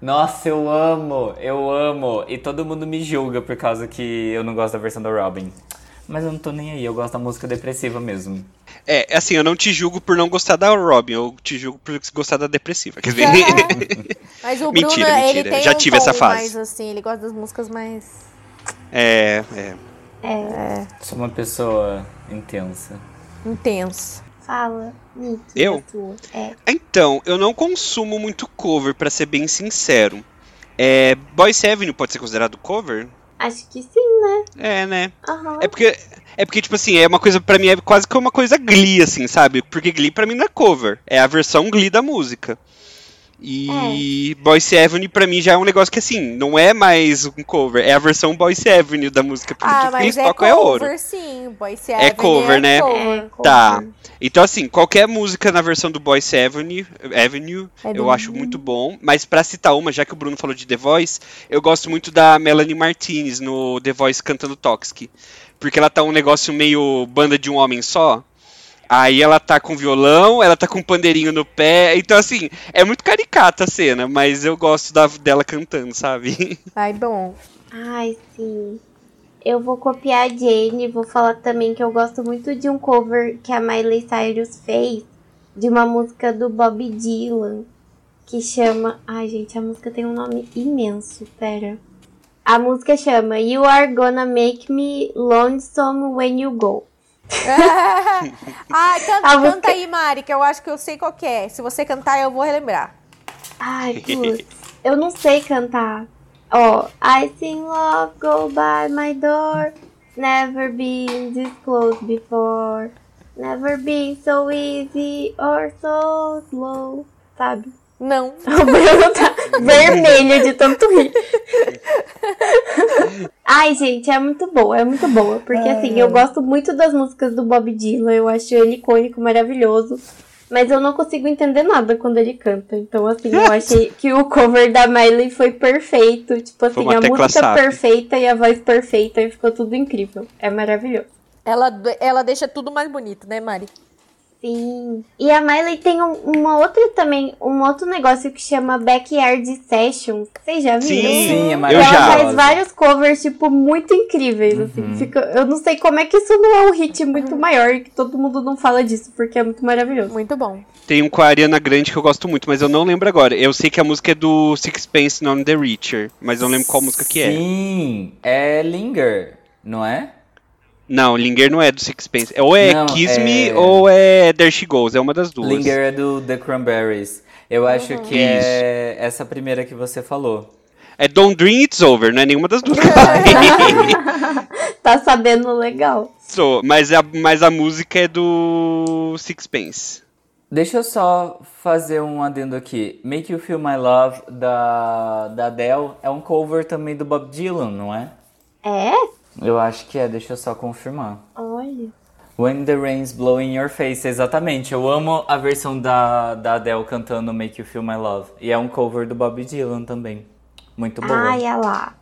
Nossa, eu amo, eu amo. E todo mundo me julga por causa que eu não gosto da versão da Robin. Mas eu não tô nem aí, eu gosto da música depressiva mesmo.
É, assim, eu não te julgo por não gostar da Robin, eu te julgo por gostar da depressiva. Quer dizer, [LAUGHS]
Mas o Bruno,
Mentira,
ele
mentira.
tem
Já
um
tive essa fase.
mais assim, ele gosta das músicas mais...
é, é.
Sou uma pessoa intensa.
Intenso.
Fala, Nick.
Eu?
É.
Então, eu não consumo muito cover, pra ser bem sincero. É, Boyce Avenue pode ser considerado cover?
Acho que sim, né?
É, né?
Aham.
É porque, é porque, tipo assim, é uma coisa, pra mim, é quase que uma coisa Glee, assim, sabe? Porque Glee pra mim não é cover, é a versão Glee da música. E Boyce Avenue pra mim já é um negócio que, assim, não é mais um cover, é a versão Boyce Avenue da música, porque
Ah,
tudo que eles
mas é
tocam é ouro.
cover, sim. Boyce
É
Avenue
cover, né?
cover.
É,
Tá.
cover.
Então, assim, qualquer música na versão do Boyce Avenue, Avenue eu acho muito bom. Mas pra citar uma, já que o Bruno falou de The Voice, eu gosto muito da Melanie Martinez no The Voice cantando Toxic. Porque ela tá um negócio meio banda de um homem só. Aí ela tá com violão, ela tá com um pandeirinho no pé. Então, assim, é muito caricata a cena, mas eu gosto da, dela cantando, sabe? [LAUGHS]
Ai, bom.
Ai, sim. Eu vou copiar a Jane e vou falar também que eu gosto muito de um cover que a Miley Cyrus fez de uma música do Bob Dylan que chama. Ai, gente, a música tem um nome imenso. Pera. A música chama You Are Gonna Make Me Lonesome When You Go.
Ai, canta,
A música-
canta aí, Mari, que eu acho que eu sei qual que é. Se você cantar, eu vou relembrar.
Ai, [LAUGHS] putz. eu não sei cantar. Ó, I seen love go by my door. Never been this close before. Never been so easy or so slow. Sabe?
Não. [LAUGHS]
O Bruno tá vermelho de tanto rir. Ai, gente, é muito boa, é muito boa. Porque assim, eu gosto muito das músicas do Bob Dylan. Eu acho ele icônico, maravilhoso. Mas eu não consigo entender nada quando ele canta. Então, assim, eu [LAUGHS] achei que o cover da Miley foi perfeito. Tipo assim, a música
SAP.
perfeita e a voz perfeita. E ficou tudo incrível. É maravilhoso.
Ela, ela deixa tudo mais bonito, né, Mari?
Sim. E a Miley tem um- uma outra também, um outro negócio que chama Backyard Sessions. Vocês já viram?
Sim,
Sim, é
já.
Ela faz vários covers, tipo, muito incríveis, assim. Fica, eu não sei como é que isso não é um hit muito maior e que todo mundo não fala disso, porque é muito maravilhoso.
Muito bom.
Tem um com a Ariana Grande que eu gosto muito, mas eu não lembro agora. Eu sei que a música é do Sixpence Non The Richer, mas eu não lembro qual música que é.
Sim, é Linger, não é?
Não, Linger não é do Sixpence. Ou é
Não,
Kiss
é-
Me ou é There She Goes, é uma das duas.
Linger é do The Cranberries. Eu acho que é essa primeira que você falou.
É Don't Dream It's Over, não é nenhuma das duas. [LAUGHS]
Tá sabendo legal.
So, mas, a, mas a música é do Sixpence.
Deixa eu só fazer um adendo aqui. Make You Feel My Love da, da Adele é um cover também do Bob Dylan, não é?
É?
Eu acho que é, deixa eu só confirmar.
Olha.
When the Rain's Blowing in Your Face, exatamente. Eu amo a versão da, da Adele cantando Make You Feel My Love. E é um cover do Bob Dylan também. Muito boa.
Ai, olha lá.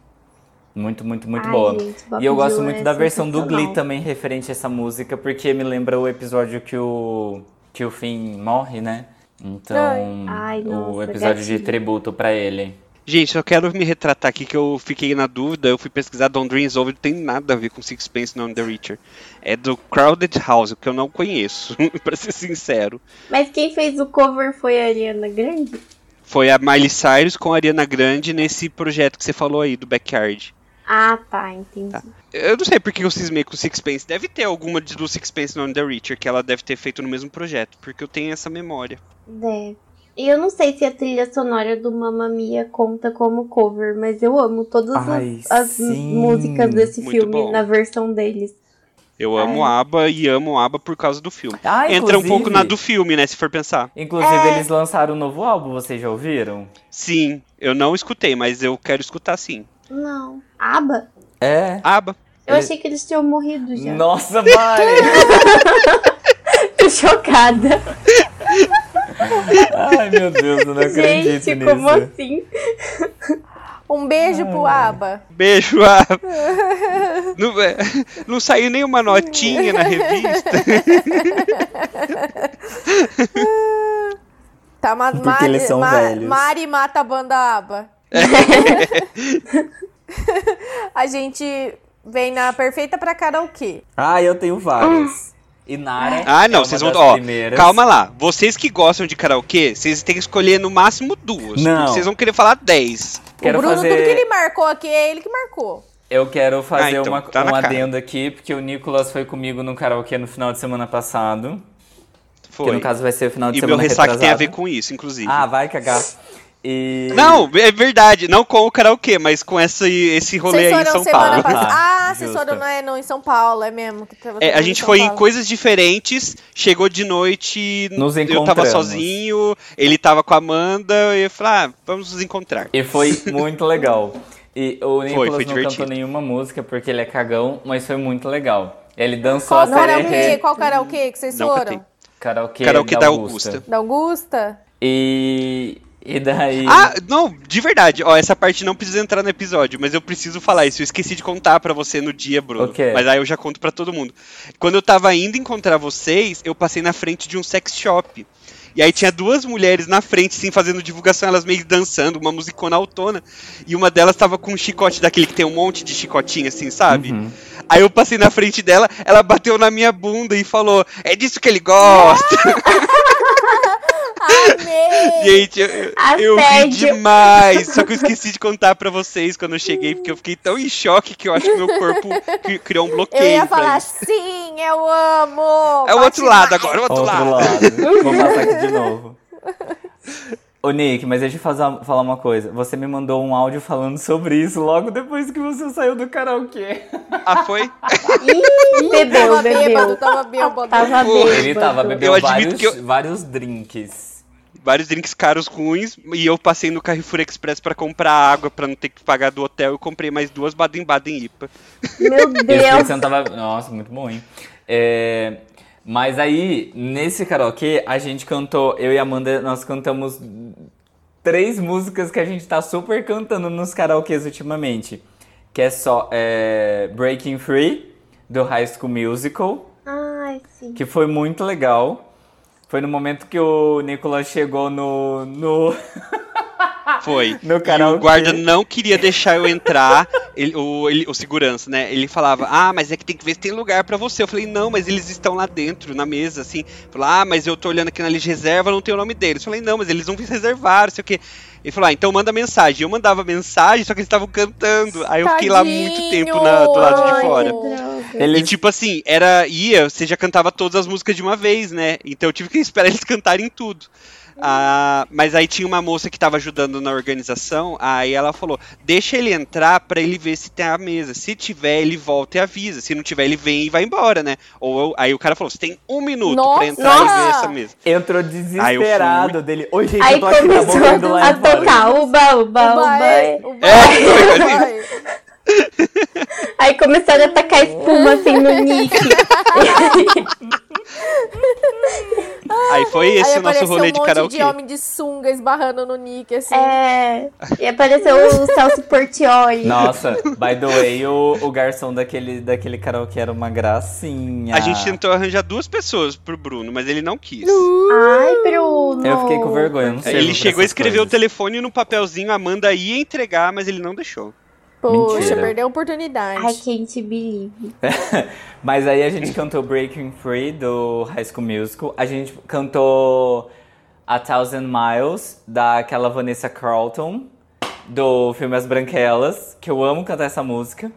Muito, muito, muito
Ai,
boa.
gente,
e eu gosto
Dylan
muito
é
da versão do. Glee também referente a essa música, porque me lembra o episódio que o que o Finn morre, né? Então,
Ai,
o
nossa,
episódio de
gatilho.
tributo pra ele.
Gente, eu quero me retratar aqui que eu fiquei na dúvida, eu fui pesquisar Don't Dream It's Over, não tem nada a ver com Sixpence Non The Richer. É do Crowded House, que eu não conheço, [LAUGHS] pra ser sincero.
Mas quem fez o cover foi a Ariana Grande?
Foi a Miley Cyrus com a Ariana Grande nesse projeto que você falou aí, do Backyard.
Ah, tá, entendi.
Eu não sei porque eu cismei com Sixpence. Deve ter alguma do Sixpence Non The Richer que ela deve ter feito no mesmo projeto, porque eu tenho essa memória.
Deve. E eu não sei se a trilha sonora do Mamma Mia conta como cover, mas eu amo todas as-
Ai,
as,
sim.
músicas desse
Muito
filme
bom.
na versão deles.
Eu amo ABBA e amo ABBA por causa do filme.
Ah,
Entra um pouco na do filme, né, se for pensar.
Inclusive,
É.
eles lançaram um novo álbum, vocês já ouviram?
Sim, eu não escutei, mas eu quero escutar sim.
Não. Aba?
É.
ABBA.
Eu achei que eles tinham morrido já.
Nossa, Mari! [LAUGHS]
Tô chocada. [LAUGHS]
Ai, meu Deus, eu não acredito
Gente,
nisso.
como assim?
Um beijo pro Aba.
Beijo, ah. não, é, não saiu nenhuma notinha na revista.
Tá, ma
Porque
Mari,
eles são
Ma-
velhos.
Mari mata a banda Aba. [LAUGHS] a gente vem na perfeita pra karaokê.
Ah, eu tenho vários. Inara.
Ah,
é
não,
uma
vocês vão. Ó,
primeiras.
calma lá. Vocês que gostam de karaokê, vocês têm que escolher no máximo duas.
Não.
Vocês vão querer falar dez.
Quero
o Bruno,
fazer-
tudo que ele marcou aqui é ele que marcou.
Eu quero fazer
Ah, então,
uma,
tá
um
cara.
adendo aqui, porque o Nicolas foi comigo no karaokê no final de semana passado.
Foi.
Que no caso vai ser o final de
e meu
semana
ressaca tem a ver com isso, inclusive.
Ah, vai cagar. E...
Não, é verdade. Não com o karaokê, mas com essa, esse rolê aí em São Paulo.
passada.
Ah,
Ah, vocês foram não, é, não, em São Paulo, é mesmo. que tava
É, a gente
São
foi em
Paulo.
coisas diferentes, chegou de noite,
Nos
eu tava sozinho, ele tava com a Amanda, e eu falei, ah, vamos nos encontrar.
E foi [LAUGHS] muito legal. E o Nicolas
foi
não
divertido.
cantou nenhuma música porque ele é cagão, mas foi muito legal. Ele dançou
Qual
a série
karaokê? Qual karaokê que vocês
Não
foram?
cantei.
karaokê,
Karaokê
da
da
Augusta.
Augusta.
Da Augusta?
E, e daí...
Ah, não, de verdade, ó, essa parte não precisa entrar no episódio, mas eu preciso falar isso. Eu esqueci de contar pra você no dia, Bruno.
O quê?
Mas aí eu já conto pra todo mundo. Quando eu tava indo encontrar vocês, eu passei na frente de um sex shop. E aí tinha duas mulheres na frente, assim, fazendo divulgação, elas meio dançando, uma musicona autona. E uma delas tava com um chicote daquele que tem um monte de chicotinho, assim, sabe?
Uhum.
Aí eu passei na frente dela, ela bateu na minha bunda e falou: É disso que ele gosta. [LAUGHS]
Amei!
Gente, eu, eu- eu ri demais. Só que eu esqueci de contar pra vocês quando eu cheguei, porque eu fiquei tão em choque que eu acho que meu corpo cri- criou um bloqueio.
Eu ia falar,
isso.
sim, eu amo!
É o outro lado agora, o outro,
Outro
lado.
lado. Vou passar aqui de novo. Ô Nick, mas deixa eu fazer- falar uma coisa. Você me mandou um áudio falando sobre isso logo depois que você saiu do karaokê.
Ah, foi?
Ih, bebeu,
Tava bêbado,
bebeu.
tava bêbado.
Tava bêbado.
Ele tava bebendo vários,
eu-
vários drinks.
Vários drinks caros ruins, e eu passei no Carrefour Express pra comprar água pra não ter que pagar do hotel. Eu comprei mais duas Baden-Baden IPA.
Meu
E
Deus.
Tava. Nossa, muito bom, hein? É, Mas aí, nesse karaokê, a gente cantou, eu e a Amanda, nós cantamos três músicas que a gente tá super cantando nos karaokês ultimamente. Que é só é, Breaking Free, do High School Musical,
Ai, sim.
que foi muito legal. Foi no momento que o Nicolas chegou no. no... [LAUGHS]
Foi.
No
E
karaokê.
o guarda não queria deixar eu entrar, ele- o, ele- o segurança, né? Ele falava, ah, mas é que tem que ver se tem lugar pra você. Eu falei, não, mas eles estão lá dentro, na mesa, assim. Falou, ah, mas eu tô olhando aqui na lista de reserva, não tem o nome deles. Eu falei, não, mas eles não reservar, não sei o quê. Ele falou, ah, então manda mensagem. Eu mandava mensagem, só que eles estavam cantando. Aí eu fiquei lá muito tempo na- do lado de fora.
Eles...
E tipo assim, era. ia, você já cantava todas as músicas de uma vez, né? Então eu tive que esperar [LAUGHS] eles cantarem tudo. Ah, mas aí tinha uma moça que tava ajudando na organização, aí ela falou: deixa ele entrar pra ele ver se tem a mesa. Se tiver, ele volta e avisa. Se não tiver, ele vem e vai embora, né? Ou eu- aí o cara falou: você tem um minuto
Nossa!
pra entrar e ver essa mesa.
Entrou desesperado dele. Oi, gente,
Aí
eu tô aqui, tá
começou
morrendo lá
a tocar uba, uba,
Uba,
uba.
é, uba,
É,
uba, é. [LAUGHS]
Aí começaram a tacar espuma assim no Nick. [LAUGHS]
Aí foi esse
Aí
o nosso
apareceu
rolê
um
de
monte
karaokê.
de homem de sunga esbarrando no Nick, assim.
É. E apareceu o Celso Portioli.
Nossa, by the way, o, o garçom daquele, daquele karaokê era uma gracinha.
A gente tentou arranjar duas pessoas pro Bruno, mas ele não quis.
Ai, Bruno.
Eu fiquei com vergonha, não sei.
Ele chegou a escrever o telefone no papelzinho, a Amanda ia entregar, mas ele não deixou.
Poxa,
Mentira.
perdeu a oportunidade.
Ai, can't believe. [LAUGHS]
Mas aí a gente cantou Breaking Free do High School Musical. A gente cantou A Thousand Miles daquela Vanessa Carlton do filme As Branquelas, que eu amo cantar essa música.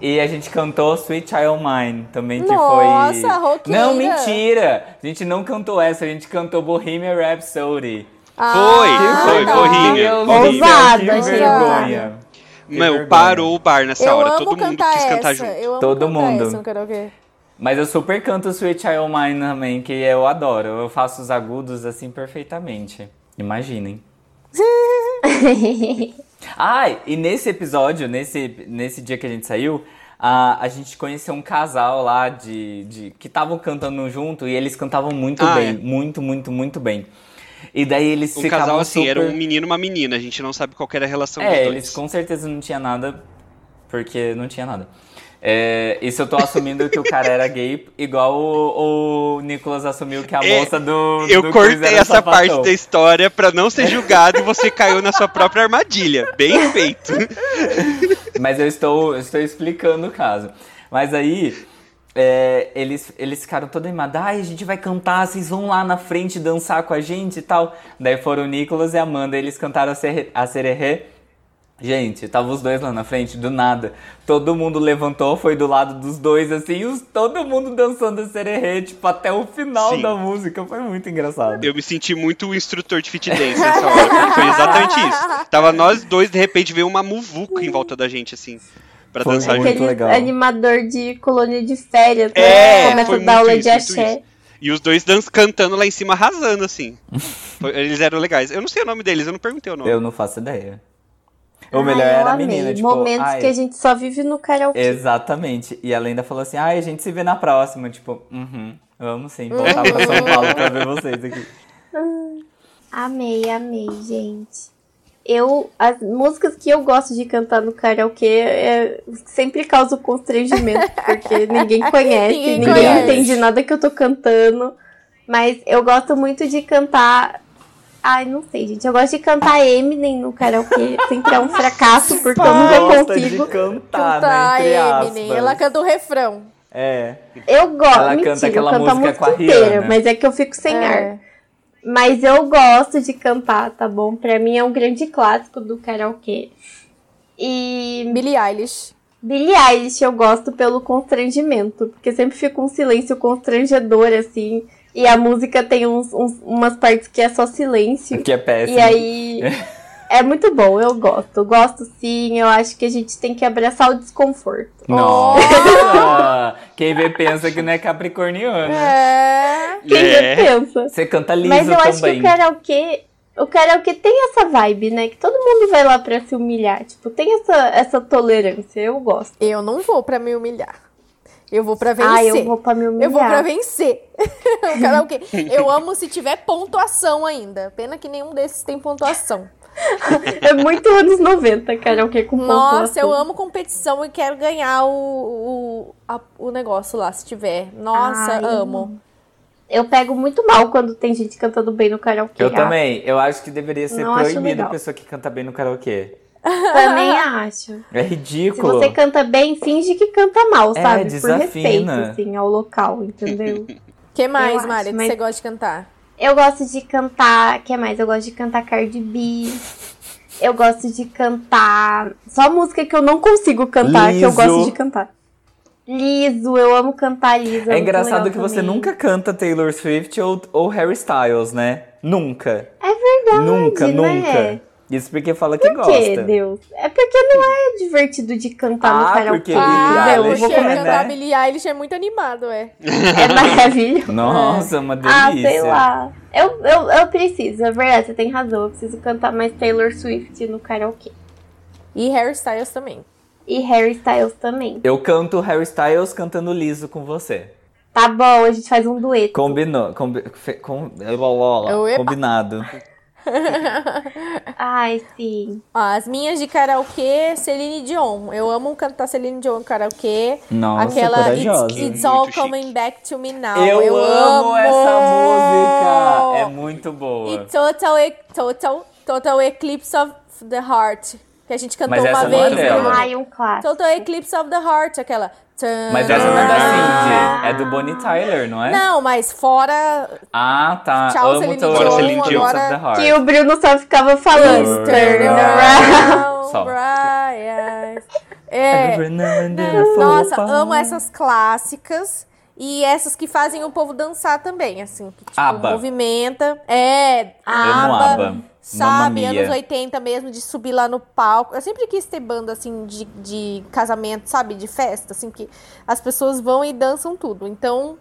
E a gente cantou Sweet Child Mine também, que
Nossa,
foi.
roqueira.
Não, mentira! A gente não cantou essa, a gente cantou Bohemian Rhapsody.
Ah,
Foi, foi. Bohemian.
Ousado,
que vergonha.
Meu, parou o bar nessa
Eu
hora.
amo
Todo mundo quis cantar
essa.
junto.
Eu amo
Todo
cantar
mundo.
essa no karaokê.
Mas eu super canto Sweet Child Mine também, que eu adoro. Eu faço os agudos assim perfeitamente. Imaginem. [LAUGHS] Ai, e nesse episódio, nesse, nesse dia que a gente saiu, a, a gente conheceu um casal lá de, de que estavam cantando junto e eles cantavam muito
Ah,
bem.
é.
Muito, muito, muito bem. E daí eles
Um
ficavam
casal assim,
super...
era um menino e uma menina, a gente não sabe qual era a relação
É,
dos dois.
eles com certeza não tinha nada, porque não tinha nada. É, isso eu tô assumindo que o cara era gay, igual o, o Nicolas assumiu que a
É,
moça do.
Eu
do
cortei
era
essa
sapatão.
parte da história pra não ser julgado e você caiu na sua própria armadilha. Bem feito. [LAUGHS]
Mas eu estou, eu estou explicando o caso. Mas aí, é, eles, eles ficaram todos animados. Ai, a gente vai cantar, vocês vão lá na frente dançar com a gente e tal. Daí foram o Nicolas e a Amanda, eles cantaram a, sererê. Gente, tava os dois lá na frente, do nada. Todo mundo levantou, foi do lado dos dois, assim, os, todo mundo dançando a sererê, tipo, até o final
Sim.
da música. Foi muito engraçado.
Eu me senti muito o instrutor de fit dance nessa hora. Foi exatamente isso. Tava nós dois, de repente veio uma muvuca em volta da gente, assim. Pra
Foi
dançar
muito
junto.
Aquele
legal.
animador de colônia de férias, né?
É,
Começa
foi
a dar aula
isso,
de axé.
E os dois dan cantando lá em cima, arrasando, assim. [LAUGHS] Foi- eles eram legais. Eu não sei o nome deles, eu não perguntei o nome.
Eu não faço ideia. O
Ai,
melhor
eu
era a menina, tipo,
Momentos
ai,
que a gente só vive no karaokê.
Exatamente. E ela ainda falou assim: ai, a gente se vê na próxima. Tipo, uhum, vamos sim, voltar pra [LAUGHS] São Paulo pra ver vocês aqui.
Amei, amei, gente. Eu, as músicas que eu gosto de cantar no karaokê é, sempre causa constrangimento, [LAUGHS] porque ninguém conhece,
Ninguém
ninguém,
conhece.
entende nada que eu tô cantando. Mas eu gosto muito de cantar. Ai, não sei, gente. Eu gosto de cantar Eminem no karaokê. Sempre é um fracasso, porque eu nunca consigo.
de cantar,
Cantar
né?
Eminem.
aspas.
Ela canta o refrão.
É.
Eu gosto.
Ela
Mentira,
canta aquela música
música
com a
inteira, mas é que eu fico sem ar. Mas eu gosto de cantar, tá bom? Pra mim é um grande clássico do karaokê. E
Billie Eilish.
Billie Eilish eu gosto pelo constrangimento, porque sempre fica um silêncio constrangedor, assim. E a música tem uns, uns- umas partes que é só silêncio.
Que é péssimo.
E aí. [LAUGHS] É muito bom, eu gosto. Gosto sim, eu acho que a gente tem que abraçar o desconforto.
Nossa! [LAUGHS] Quem vê pensa que não é capricorniano.
É.
Quem
É.
pensa?
Você canta liso
Mas eu acho que
também.
o karaokê. O karaokê tem essa vibe, né? Que todo mundo vai lá pra se humilhar. Tipo, tem essa, essa tolerância. Eu gosto.
Eu não vou pra me humilhar. Eu vou pra vencer.
Ah, eu vou pra me humilhar.
Eu vou pra vencer. [LAUGHS] o karaokê. Eu amo se tiver pontuação ainda. Pena que nenhum desses tem pontuação.
É muito anos 90, karaokê com
Nossa, eu amo competição e quero ganhar o, o, a- o negócio lá, se tiver. Nossa,
Ai,
amo.
Eu pego muito mal quando tem gente cantando bem no karaokê.
Eu também. Eu acho que deveria ser
Não
proibido a pessoa que canta bem no karaokê.
Também acho.
É
Se
ridículo.
você canta bem, finge que canta mal,
É,
sabe? Por
desafina.
respeito, assim, ao local, entendeu?
que mais, Mari, que
mas-
você gosta de cantar?
Eu gosto de cantar. que mais? Eu gosto de cantar Cardi B. Eu gosto de cantar. Só música que eu não consigo cantar, que eu
Liso.
gosto de cantar. Liso, eu amo cantar liso.
É
muito
engraçado que você
também.
nunca canta Taylor Swift ou, ou Harry Styles, né? Nunca.
É verdade.
Nunca,
né?
nunca. Isso porque fala que
Por que,
gosta.
Deus? É porque não é divertido de cantar no
Ah,
karaokê.
porque
Ah,
Billie?
Eu
Eilish
vou
é,
começar.
né?
Billie Eilish é muito animado, é.
É maravilhoso.
Nossa, uma
Ah,
delícia.
sei lá. Eu, eu, eu preciso, é verdade, você tem razão. Eu preciso cantar mais Taylor Swift no karaokê.
E Harry Styles também.
E Harry Styles também.
Eu canto Harry Styles cantando liso com você.
Tá bom, a gente faz um dueto.
Combinou. Combi, fe- com, combinado.
Ai, sim.
Ó, as minhas de karaokê, Celine Dion. Eu amo cantar Celine Dion no karaokê.
Nossa,
Aquela
corajosa.
It's, It's All
chique.
Coming Back to Me Now.
Eu, amo,
amo
essa música. É muito boa.
E Total, E- Total, Total Eclipse of the Heart. Que a gente cantou
Mas
uma
é
vez.
dela.
no-
Ai, um clássico.
Total Eclipse of the Heart, aquela.
Mas essa não é da Cindy. É do Bonnie Tyler, não é?
Não, mas fora.
Ah, tá.
Tchau,
Amo
Celine
Total
Dion,
Eclipse of
agora-
the Heart.
Que o Bruno só ficava falando.
Turn around. Só.
Brian. É. Nossa, amo essas clássicas. E essas que fazem o povo dançar também, assim. Que, tipo,
ABBA.
movimenta. É. ABBA.
Mamma
Sabe,
Mia.
anos 80 mesmo, de subir lá no palco. Eu sempre quis ter banda, assim, de, de casamento, sabe? De festa, assim, que as pessoas vão e dançam tudo. Então,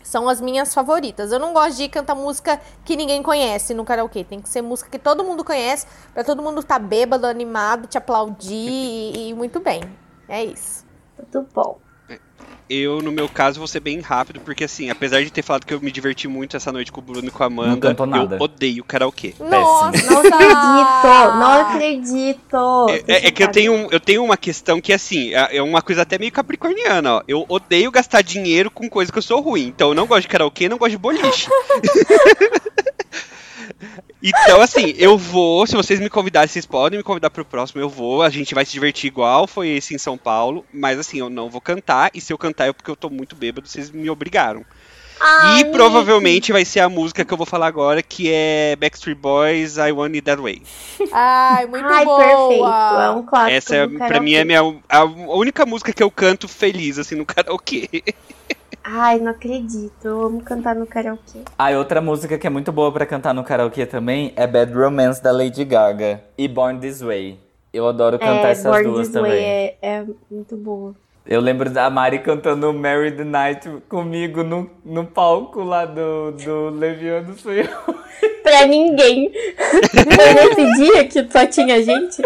são as minhas favoritas. Eu não gosto de cantar música que ninguém conhece no karaokê. Tem que ser música que todo mundo conhece, pra todo mundo estar bêbado, animado, te aplaudir e, e muito bem. É isso.
Tudo bom.
Eu, no meu caso, vou ser bem rápido, porque assim, apesar de ter falado que eu me diverti muito essa noite com o Bruno e com a Amanda, eu odeio karaokê.
Nossa!
Não acredito, não acredito.
É, é- é que eu tenho, eu tenho uma questão que, assim, é é uma coisa até meio capricorniana, ó. Eu odeio gastar dinheiro com coisa que eu sou ruim. Então eu não gosto de karaokê, não gosto de boliche. [LAUGHS] Então, assim, eu vou, se vocês me convidarem, vocês podem me convidar pro próximo, eu vou, a gente vai se divertir igual foi esse em São Paulo, mas assim, eu não vou cantar, e se eu cantar é porque eu tô muito bêbado, vocês me obrigaram.
Ai,
e provavelmente vai ser a música que eu vou falar agora, que é Backstreet Boys, I Want It That Way.
Ai, muito
Ai,
boa!
perfeito. É um clássico.
Essa, é, pra mim, é minha, a única música que eu canto feliz, assim, no [LAUGHS] karaokê.
Ai, não acredito. Eu amo cantar no karaokê.
Ah, outra música que é muito boa pra cantar no karaokê também é Bad Romance da Lady Gaga e Born This Way. Eu adoro cantar
é,
essas
Born
duas
This Way
também.
é, é muito boa.
Eu lembro da Mari cantando Mary the Night comigo no, no palco lá do, do Leviano Eu. [LAUGHS]
Pra ninguém. [LAUGHS] Foi nesse dia que só tinha gente?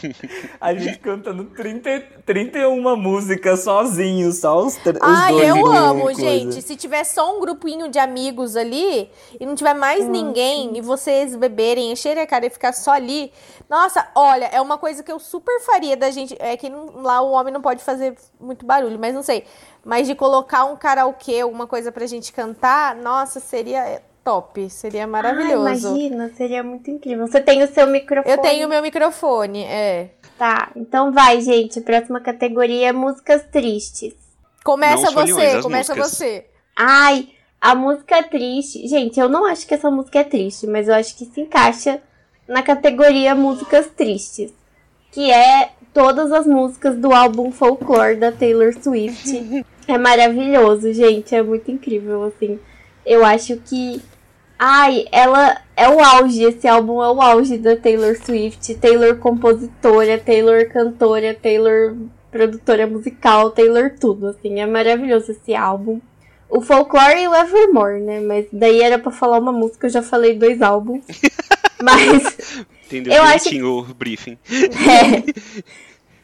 [LAUGHS]
A gente cantando 30, 31 músicas sozinho, só os, tr- os
Ai,
dois.
eu
em
amo,
coisa.
gente. Se tiver só um grupinho de amigos ali e não tiver mais ninguém e vocês beberem, encherem a cara e ficar só ali, nossa, olha, é uma coisa que eu super faria da gente. É que não- lá o homem não pode fazer muito barulho, mas não sei. Mas de colocar um karaokê, alguma coisa pra gente cantar, nossa, seria top. Seria maravilhoso.
Ai, imagina, seria muito incrível. Você tem o seu microfone.
eu tenho meu microfone, é.
Tá, então vai, gente. Próxima categoria é músicas tristes.
Começa
Não
você, começa
músicas.
você.
Ai, a música triste. Gente, eu não acho que essa música é triste, mas eu acho que se encaixa na categoria músicas tristes. Que é todas as músicas do álbum Folklore da Taylor Swift. [LAUGHS] é maravilhoso, gente. É muito incrível, assim. Eu acho que. Ai, ela é o auge. Esse álbum é o auge da Taylor Swift. Taylor compositora, Taylor cantora, Taylor produtora musical, Taylor tudo, assim. É maravilhoso esse álbum. O Folklore e o Evermore, né? Mas daí era pra falar uma música, eu já falei dois álbuns. [LAUGHS] Mas
Entendeu
Eu acho-
o briefing.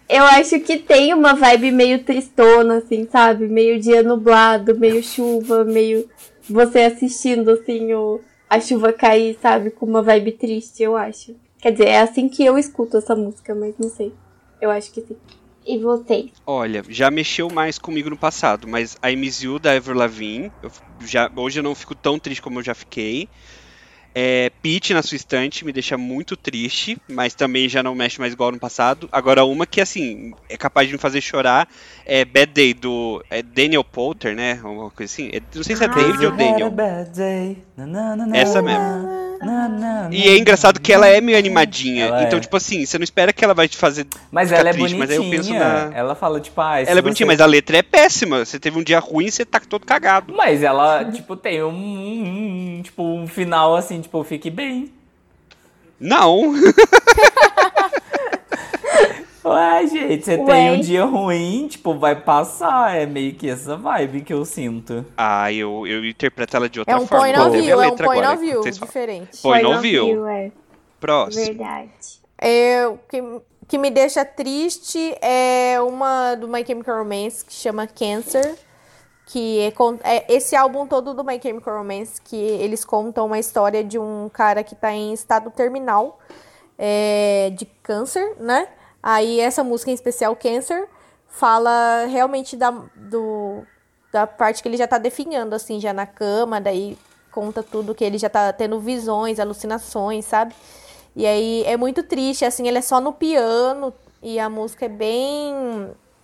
é, eu acho que tem uma vibe meio tristona, assim, sabe? Meio dia nublado, meio chuva, meio você assistindo, assim, o, a chuva cair, sabe? Com uma vibe triste, eu acho. Quer dizer, é assim que eu escuto essa música, mas não sei. Eu acho que sim. E vocês?
Olha, já mexeu mais comigo no passado, mas a Miss You da Ever Lavigne, eu já, hoje eu não fico tão triste como eu já fiquei. É, Peach na sua estante me deixa muito triste, mas também já não mexe mais igual no passado. Agora, uma que, assim, é capaz de me fazer chorar é Bad Day, do é Daniel Poulter, né? Coisa assim. É- não sei se é
Ah.
David ou Daniel.
bad day. Na, na, na,
Essa mesmo. E é engraçado que ela é meio animadinha.
Ela
então,
é.
tipo assim, você não espera que ela vai te fazer.
Mas ela é
triste, mas aí
bonitinha.
eu penso na-
Ela fala, tipo, ah,
Ela é bonitinha,
você-
mas a letra é péssima. Você teve um dia ruim e você tá todo cagado.
Mas ela, tipo, tem um, um- tipo, um final assim, tipo, fique bem.
Não. [LAUGHS]
Ué, gente, você
Ué.
tem um dia ruim, tipo, vai passar. É meio que essa vibe que eu sinto.
Ah, eu, eu interpreto ela de outra
É um
forma.
point of view, é um point
agora,
of view diferente.
Point
Point
of view.
É
Próximo.
verdade.
É, o que, que me deixa triste é uma do My Chemical Romance que chama Cancer. Que é, é esse álbum todo do My Chemical Romance, que eles contam uma história de um cara que tá em estado terminal é, de câncer, né? Aí essa música em especial, Cancer, fala realmente da, do, da parte que ele já tá definhando, assim, já na cama, daí conta tudo que ele já tá tendo visões, alucinações, sabe? E aí é muito triste, assim, ele é só no piano e a música é bem.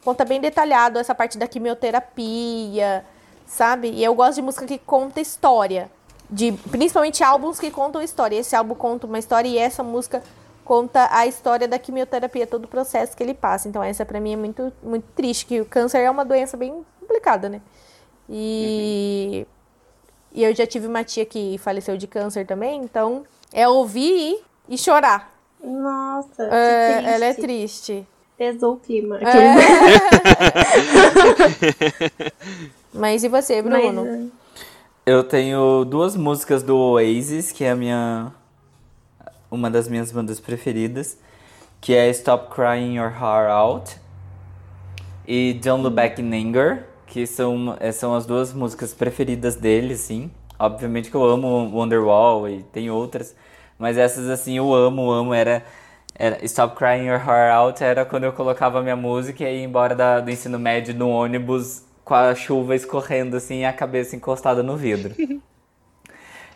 conta bem detalhado essa parte da quimioterapia, sabe? E eu gosto de música que conta história. De, principalmente álbuns que contam história. Esse álbum conta uma história e essa música conta a história da quimioterapia, todo o processo que ele passa. Então essa pra mim é muito, muito triste, que o câncer é uma doença bem complicada, né? E, e eu já tive uma tia que faleceu de câncer também, então é ouvir e, e chorar.
Nossa, que
É,
triste.
ela é triste.
Pesou o clima. [LAUGHS]
Mas e você,
Mas,
Bruno?
é,
Eu tenho duas músicas do Oasis, que é a minha. Uma das minhas bandas preferidas, que é Stop Crying Your Heart Out. e Look Back in Anger, que são, é, são as duas músicas preferidas dele, assim. Obviamente que eu amo Wonderwall e tem outras, mas essas, assim, eu amo, amo. Era, era Stop Crying Your Heart Out era quando eu colocava minha música e ia embora da, do ensino médio no ônibus com a chuva escorrendo, assim, e a cabeça encostada no vidro. [LAUGHS]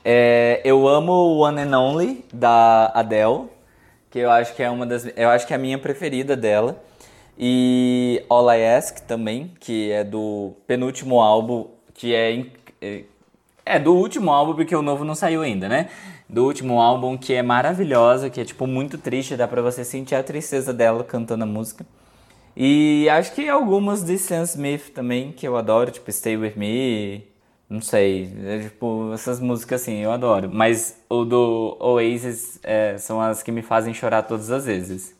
É, eu amo One and Only, da Adele, que eu acho que é uma das. Eu acho que é a minha preferida dela. E All I Ask também, que é do penúltimo álbum, que é. É, é do último álbum, porque o novo não saiu ainda, né? Do último álbum, que é maravilhosa, que é tipo muito triste, dá pra você sentir a tristeza dela cantando a música. E acho que algumas de Sam Smith também, que eu adoro, tipo Stay With Me, não sei, é, tipo, essas músicas assim, eu adoro. Mas o do Oasis é, são as que me fazem chorar todas as vezes.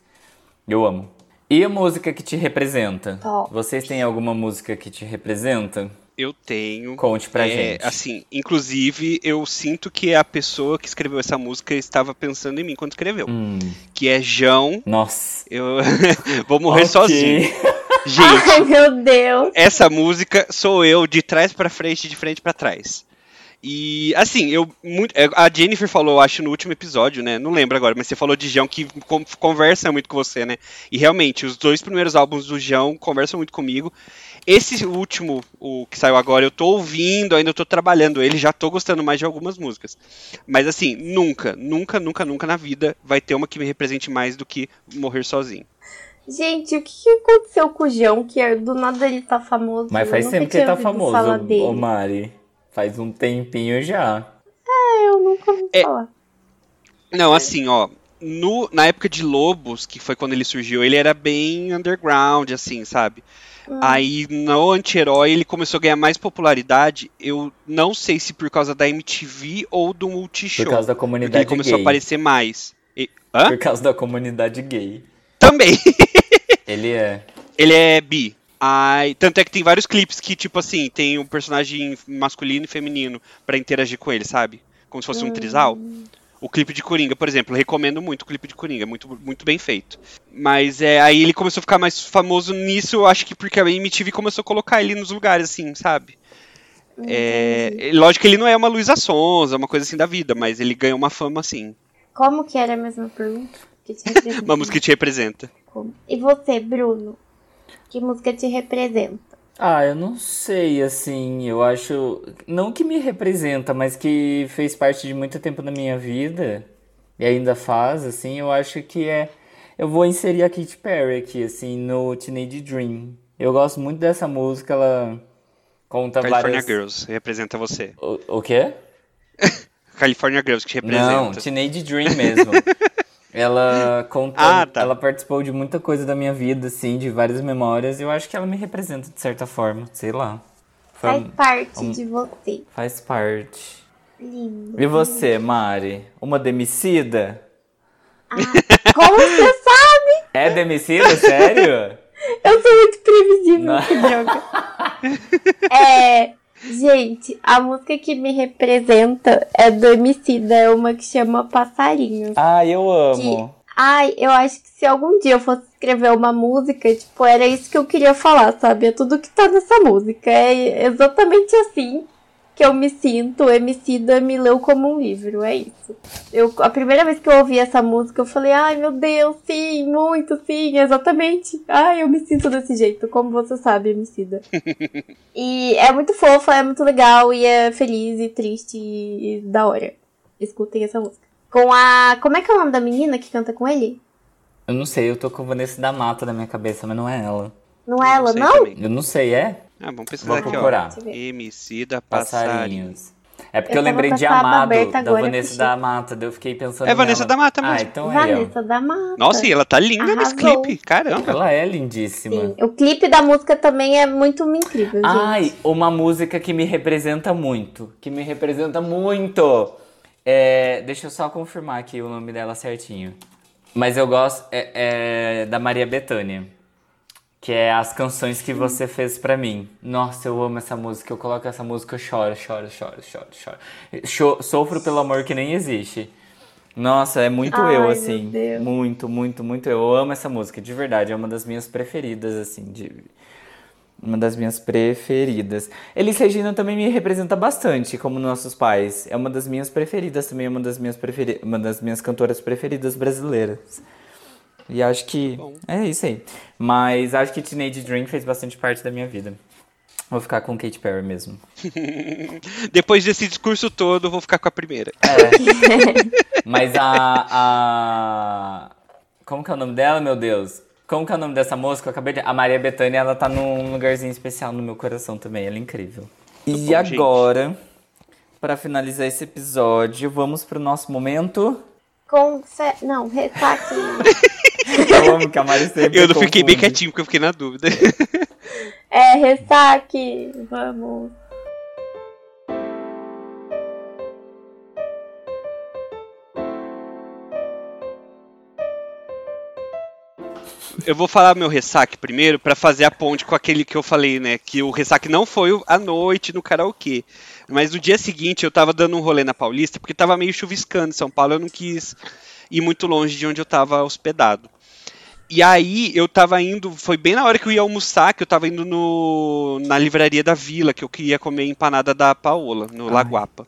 Eu amo. E a música que te representa?
Top.
Vocês têm alguma música que te representa?
Eu tenho.
Conte pra
É,
gente.
Assim, inclusive, eu sinto que a pessoa que escreveu essa música estava pensando em mim quando escreveu.
Hum,
Que é João.
nossa.
Eu [LAUGHS] vou morrer sozinho. [LAUGHS] Gente,
Ai, meu Deus.
essa música sou eu de trás pra frente, de frente pra trás. E assim, eu muito, é, a Jennifer falou, acho no último episódio, né? Não lembro agora, mas você falou de João que con- conversa muito com você, né? E realmente, os dois primeiros álbuns do João conversam muito comigo. Esse último, o que saiu agora, eu tô ouvindo, ainda tô trabalhando ele, já tô gostando mais de algumas músicas. Mas assim, nunca, nunca, nunca, nunca na vida vai ter uma que me represente mais do que Morrer Sozinho.
Gente, o que, que aconteceu com o João? Que é- do nada ele tá famoso.
Mas faz tempo que ele tá famoso, ô Mari. Faz um tempinho já.
Eu nunca ouvi
É.
falar.
Não, assim, ó. No, na época de Lobos, que foi quando ele surgiu, ele era bem underground, assim, sabe?
Hum.
Aí no anti-herói ele começou a ganhar mais popularidade. Eu não sei se por causa da MTV ou do Multishow.
Por causa da
porque
comunidade
ele começou
gay.
a aparecer mais. E- Hã?
Por causa da comunidade gay.
Também. [LAUGHS]
Ele é.
ele é bi. Ai, tanto é que tem vários clipes que, tipo assim, tem um personagem masculino e feminino pra interagir com ele, sabe? Como se fosse um trisal. O clipe de Coringa, por exemplo, recomendo muito o clipe de Coringa, muito, muito bem feito. Mas é, aí ele começou a ficar mais famoso nisso, eu acho que porque a MTV começou a colocar ele nos lugares, assim, sabe? É, é, lógico que ele não é uma Luísa Sonza, uma coisa assim da vida, mas ele ganhou uma fama assim.
Como que era a mesma pergunta? Que te representa?
Uma música que te representa.
E você, Bruno? Que música te representa?
Ah, eu não sei, assim, eu acho. Não que me representa, mas que fez parte de muito tempo da minha vida e ainda faz, assim, eu acho que é. Eu vou inserir a Katy Perry aqui, assim, no Teenage Dream. Eu gosto muito dessa música, ela conta
California
várias.
Girls representa você.
O, o quê? [LAUGHS]
California Girls que te representa.
Não, Teenage Dream mesmo. [LAUGHS] ela [LAUGHS] conta,
Ah, tá.
ela participou de muita coisa da minha vida, assim, de várias memórias, e eu acho que ela me representa de certa forma, sei lá. Foi-
Faz parte
um-
de você.
faz parte.
Lindo.
E você, Mari? Uma demicida?
Como você sabe?
É demicida, sério? [LAUGHS]
Eu sou muito previsível, que droga. [LAUGHS] É, gente, a música que me representa é do Emicida, é uma que chama Passarinhos.
Ah, eu amo.
Ai, eu acho que se algum dia eu fosse escrever uma música, tipo, era isso que eu queria falar, sabe? É tudo que tá nessa música. É exatamente assim que eu me sinto. Emicida me leu como um livro, é isso. Eu, a primeira vez que eu ouvi essa música, eu falei, ai meu Deus, sim, muito, sim, exatamente. Ai, eu me sinto desse jeito, como você sabe, Emicida. [LAUGHS] e é muito fofa, é muito legal, e é feliz e triste e, e da hora. Escutem essa música. Com a. Como é que é o nome da menina que canta com ele?
Eu não sei, eu tô com Vanessa da Mata na minha cabeça, mas não é ela.
Não é ela, não?
Eu não sei, é?
Ah, vamos pesquisar
Vou
aqui,
procurar.
ó. MC da Passarinho.
Passarinhos. É porque
Eu
eu, lembrei de Amado, da Vanessa da Mata, daí eu fiquei pensando
É Vanessa
nela.
da Mata
Ah,
mesmo.
então é
Vanessa da Mata.
Nossa, e ela tá linda nesse
Arrasou.
clipe. Caramba.
ela. Ela é lindíssima.
Sim. O clipe da música também é muito incrível, gente.
Ai, uma música que me representa muito. Que me representa muito. É, deixa eu só confirmar aqui o nome dela certinho. Mas eu gosto é, é da Maria Bethânia. Que é as canções que você fez pra mim. Nossa, eu amo essa música. Eu coloco essa música, eu choro, choro, choro, choro, choro. Cho- sofro pelo amor que nem existe. Nossa, é muito
Ai,
eu, assim. Muito, muito, muito eu. Eu amo essa música, de verdade. É uma das minhas preferidas, assim. De... Uma das minhas preferidas. Elis Regina também me representa bastante, como nossos pais. É uma das minhas preferidas também, é uma das minhas, preferi uma das minhas cantoras preferidas brasileiras. E acho que.
Bom.
É isso aí. Mas acho que Teenage Dream fez bastante parte da minha vida. Vou ficar com Katy Perry mesmo. [LAUGHS]
Depois desse discurso todo, eu vou ficar com a primeira.
É. [LAUGHS] Mas a, a. Como que é o nome dela, meu Deus? Como que é o nome dessa moça que eu acabei de. A Maria Bethânia, ela tá num lugarzinho especial no meu coração também. Ela é incrível. E
bom,
agora, pra finalizar esse episódio, vamos pro nosso momento.
Com. fe- Não, ressaque. [LAUGHS]
Eu amo que a Mari sempre
Eu não fiquei bem quietinho porque eu fiquei na dúvida. [LAUGHS]
é, ressaque. Vamos.
Eu vou falar meu ressaque primeiro pra fazer a ponte com aquele que eu falei, né? Que o ressaque não foi à noite no karaokê. Mas no dia seguinte eu tava dando um rolê na Paulista porque tava meio chuviscando em São Paulo. Eu não quis ir muito longe de onde eu tava hospedado. E aí eu tava indo, foi bem na hora que eu ia almoçar, que eu tava indo no, na livraria da Vila, que eu queria comer empanada da Paola, no
Ai.
Laguapa.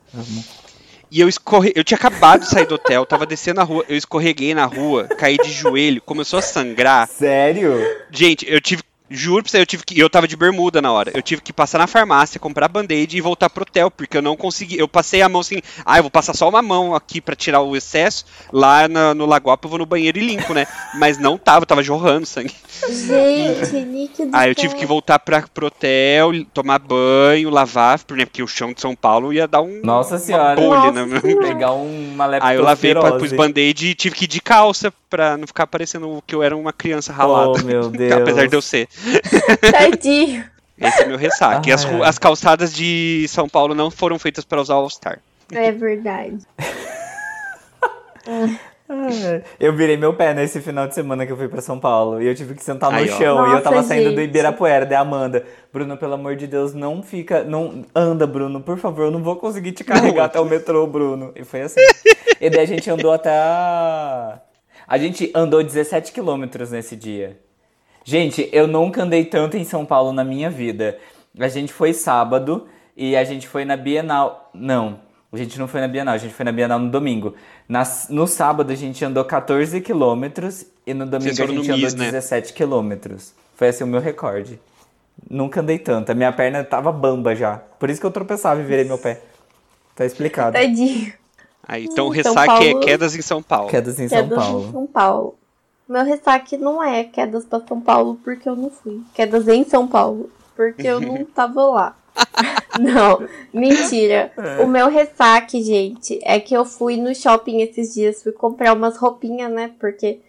E eu escorre... eu tinha acabado de sair do hotel, tava descendo a rua, eu escorreguei na rua, caí de joelho, começou a sangrar.
Sério?
Gente, eu tive. Juro pra você, eu tive que. Eu tava de bermuda na hora. Eu tive que passar na farmácia, comprar band-aid e voltar pro hotel, porque eu não consegui. Eu passei a mão assim. Ah, eu vou passar só uma mão aqui pra tirar o excesso. Lá na- no Lagoapa eu vou no banheiro e limpo, né? Mas não tava, tava jorrando sangue.
Gente, [LAUGHS] Nick do
Aí eu tive que voltar pra, pro hotel, tomar banho, lavar, né? Porque o chão de São Paulo ia dar um.
Nossa
uma
senhora.
bolha,
Nossa
né?
senhora.
Pegar uma. [LAUGHS]
Aí eu lavei, pra, pus band-aid e tive que ir de calça pra não ficar parecendo que eu era uma criança ralada.
Oh, meu Deus. [LAUGHS]
Apesar de eu ser. [LAUGHS]
Tadinho.
Esse é meu ressaque. As,
Ah,
ru-
é.
as calçadas de São Paulo não foram feitas para usar All-Star.
É verdade. [LAUGHS]
Eu virei meu pé nesse final de semana que eu fui pra São Paulo. E eu tive que sentar no
ó.
chão. e eu tava
Nossa,
saindo do
gente.
Ibirapuera, da Amanda. Bruno, pelo amor de Deus, não fica. Não anda, Bruno, por favor. Eu não vou conseguir te carregar até o metrô, Bruno. E foi assim. e daí a gente andou até a. A gente andou 17 quilômetros nesse dia. Gente, eu nunca andei tanto em São Paulo na minha vida. A gente foi sábado e a gente foi na Bienal. Não, a gente não foi na Bienal, a gente foi na Bienal no domingo. Na- no sábado a gente andou 14 quilômetros e no domingo a gente andou
MIS, né?
17 quilômetros. Foi assim o meu recorde. Nunca andei tanto. A minha perna tava bamba já. Por isso que eu tropeçava e virei meu pé. Tá explicado.
Tadinho.
Aí, então o
Hum, São
ressaque é
Paulo-
quedas em São Paulo.
Quedas em São
Quedas
Paulo.
em São Paulo. Meu ressaque não é quedas pra São Paulo porque eu não fui. Quedas em São Paulo porque eu não [LAUGHS] tava lá. [LAUGHS] Não, mentira. O meu ressaque, gente, é que eu fui no shopping esses dias, fui comprar umas roupinhas, né? Porque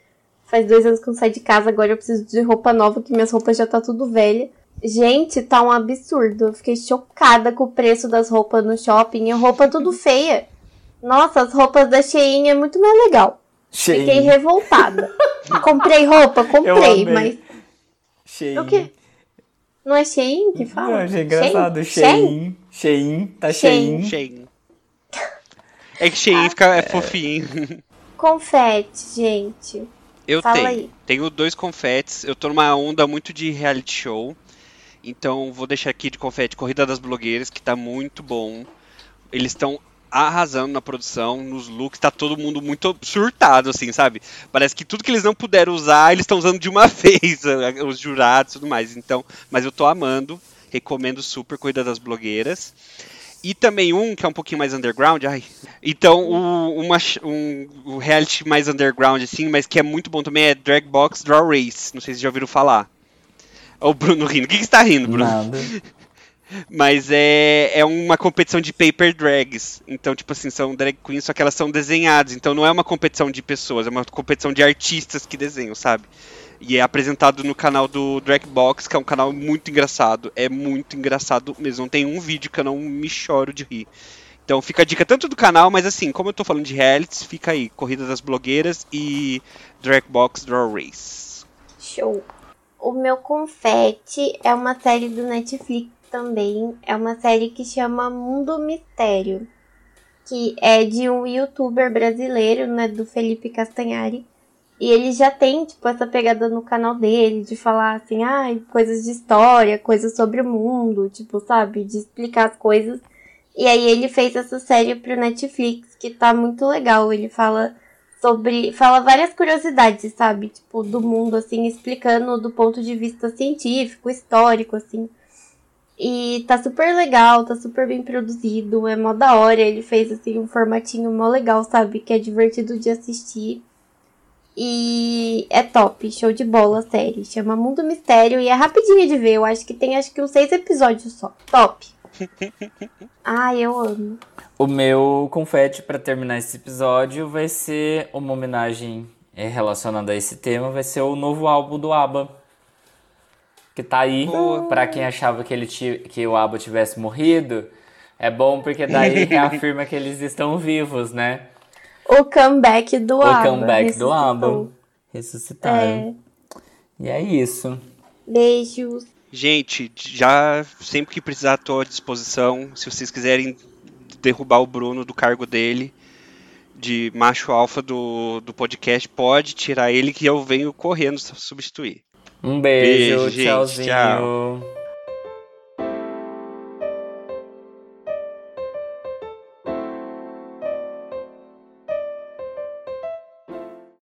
faz dois anos que eu não saio de casa, agora eu preciso de roupa nova, que minhas roupas já tá tudo velha. Gente, tá um absurdo. Eu fiquei chocada com o preço das roupas no shopping. E roupa tudo [LAUGHS] feia. Nossa, as roupas da Shein é muito mais legal. Fiquei
Cheio.
revoltada. [LAUGHS] Comprei roupa, comprei, mas
Cheio.
o quê? Não é Shein que fala?
Não, achei engraçado.
Shein?
Shein. Shein. Tá
Shein.
Shein.
É que Shein fica é fofinho.
Confete, gente.
Eu
Fala
tenho.
aí.
Tenho dois confetes. Eu tô numa onda muito de reality show. Então vou deixar aqui de confete Corrida das Blogueiras, que tá muito bom. Eles estão arrasando na produção, nos looks, tá todo mundo muito surtado, assim, sabe? Parece que tudo que eles não puderam usar, eles estão usando de uma [LAUGHS] vez, os jurados e tudo mais. Então, mas eu tô amando, recomendo super Corrida das Blogueiras. E também um que é um pouquinho mais underground, ai. Então, o, uma, um, reality mais underground, assim, mas que é muito bom também é Drag Box Draw Race. Não sei se já ouviram falar. O Bruno rindo. O que, que você tá rindo, Bruno?
Nada. [LAUGHS]
Mas é, é uma competição de paper drags. Então, tipo assim, são drag queens, só que elas são desenhadas. Então não é uma competição de pessoas, é uma competição de artistas que desenham, sabe? E é apresentado no canal do Dragbox, que é um canal muito engraçado. É muito engraçado mesmo. Não tem um vídeo que eu não me choro de rir. Então fica a dica tanto do canal, mas assim, como eu tô falando de realities, fica aí. Corrida das Blogueiras e Dragbox Draw Race.
Show. O meu confete é uma série do Netflix também. É uma série que chama Mundo Mistério. Que é de um youtuber brasileiro, né? Do Felipe Castanhari. E ele já tem, tipo, essa pegada no canal dele, de falar assim, ah, coisas de história, coisas sobre o mundo, tipo, sabe? De explicar as coisas. E aí ele fez essa série pro Netflix, que tá muito legal. Ele fala sobre. fala várias curiosidades, sabe? Tipo, do mundo, assim, explicando do ponto de vista científico, histórico, assim. E tá super legal, tá super bem produzido, é mó da hora. Ele fez, assim, um formatinho mó legal, sabe? Que é divertido de assistir. E é top, show de bola a série. Chama Mundo Mistério e é rapidinho de ver. Eu acho que tem acho que uns seis episódios só. Top. [LAUGHS] Ai, eu amo.
O meu confete para terminar esse episódio vai ser uma homenagem é, relacionada a esse tema, vai ser o novo álbum do ABBA. Que tá aí, para quem achava que, ele que o ABBA tivesse morrido, é bom porque daí reafirma [LAUGHS] que eles estão vivos, né?
O comeback do o ABBA.
O comeback do ABBA. Ressuscitaram. É. E é isso.
Beijos.
Gente, já sempre que precisar estou à disposição. Se vocês quiserem derrubar o Bruno do cargo dele, de macho alfa do, do podcast, pode tirar ele que eu venho correndo substituir.
Um beijo, beijo tchauzinho. Gente, tchau.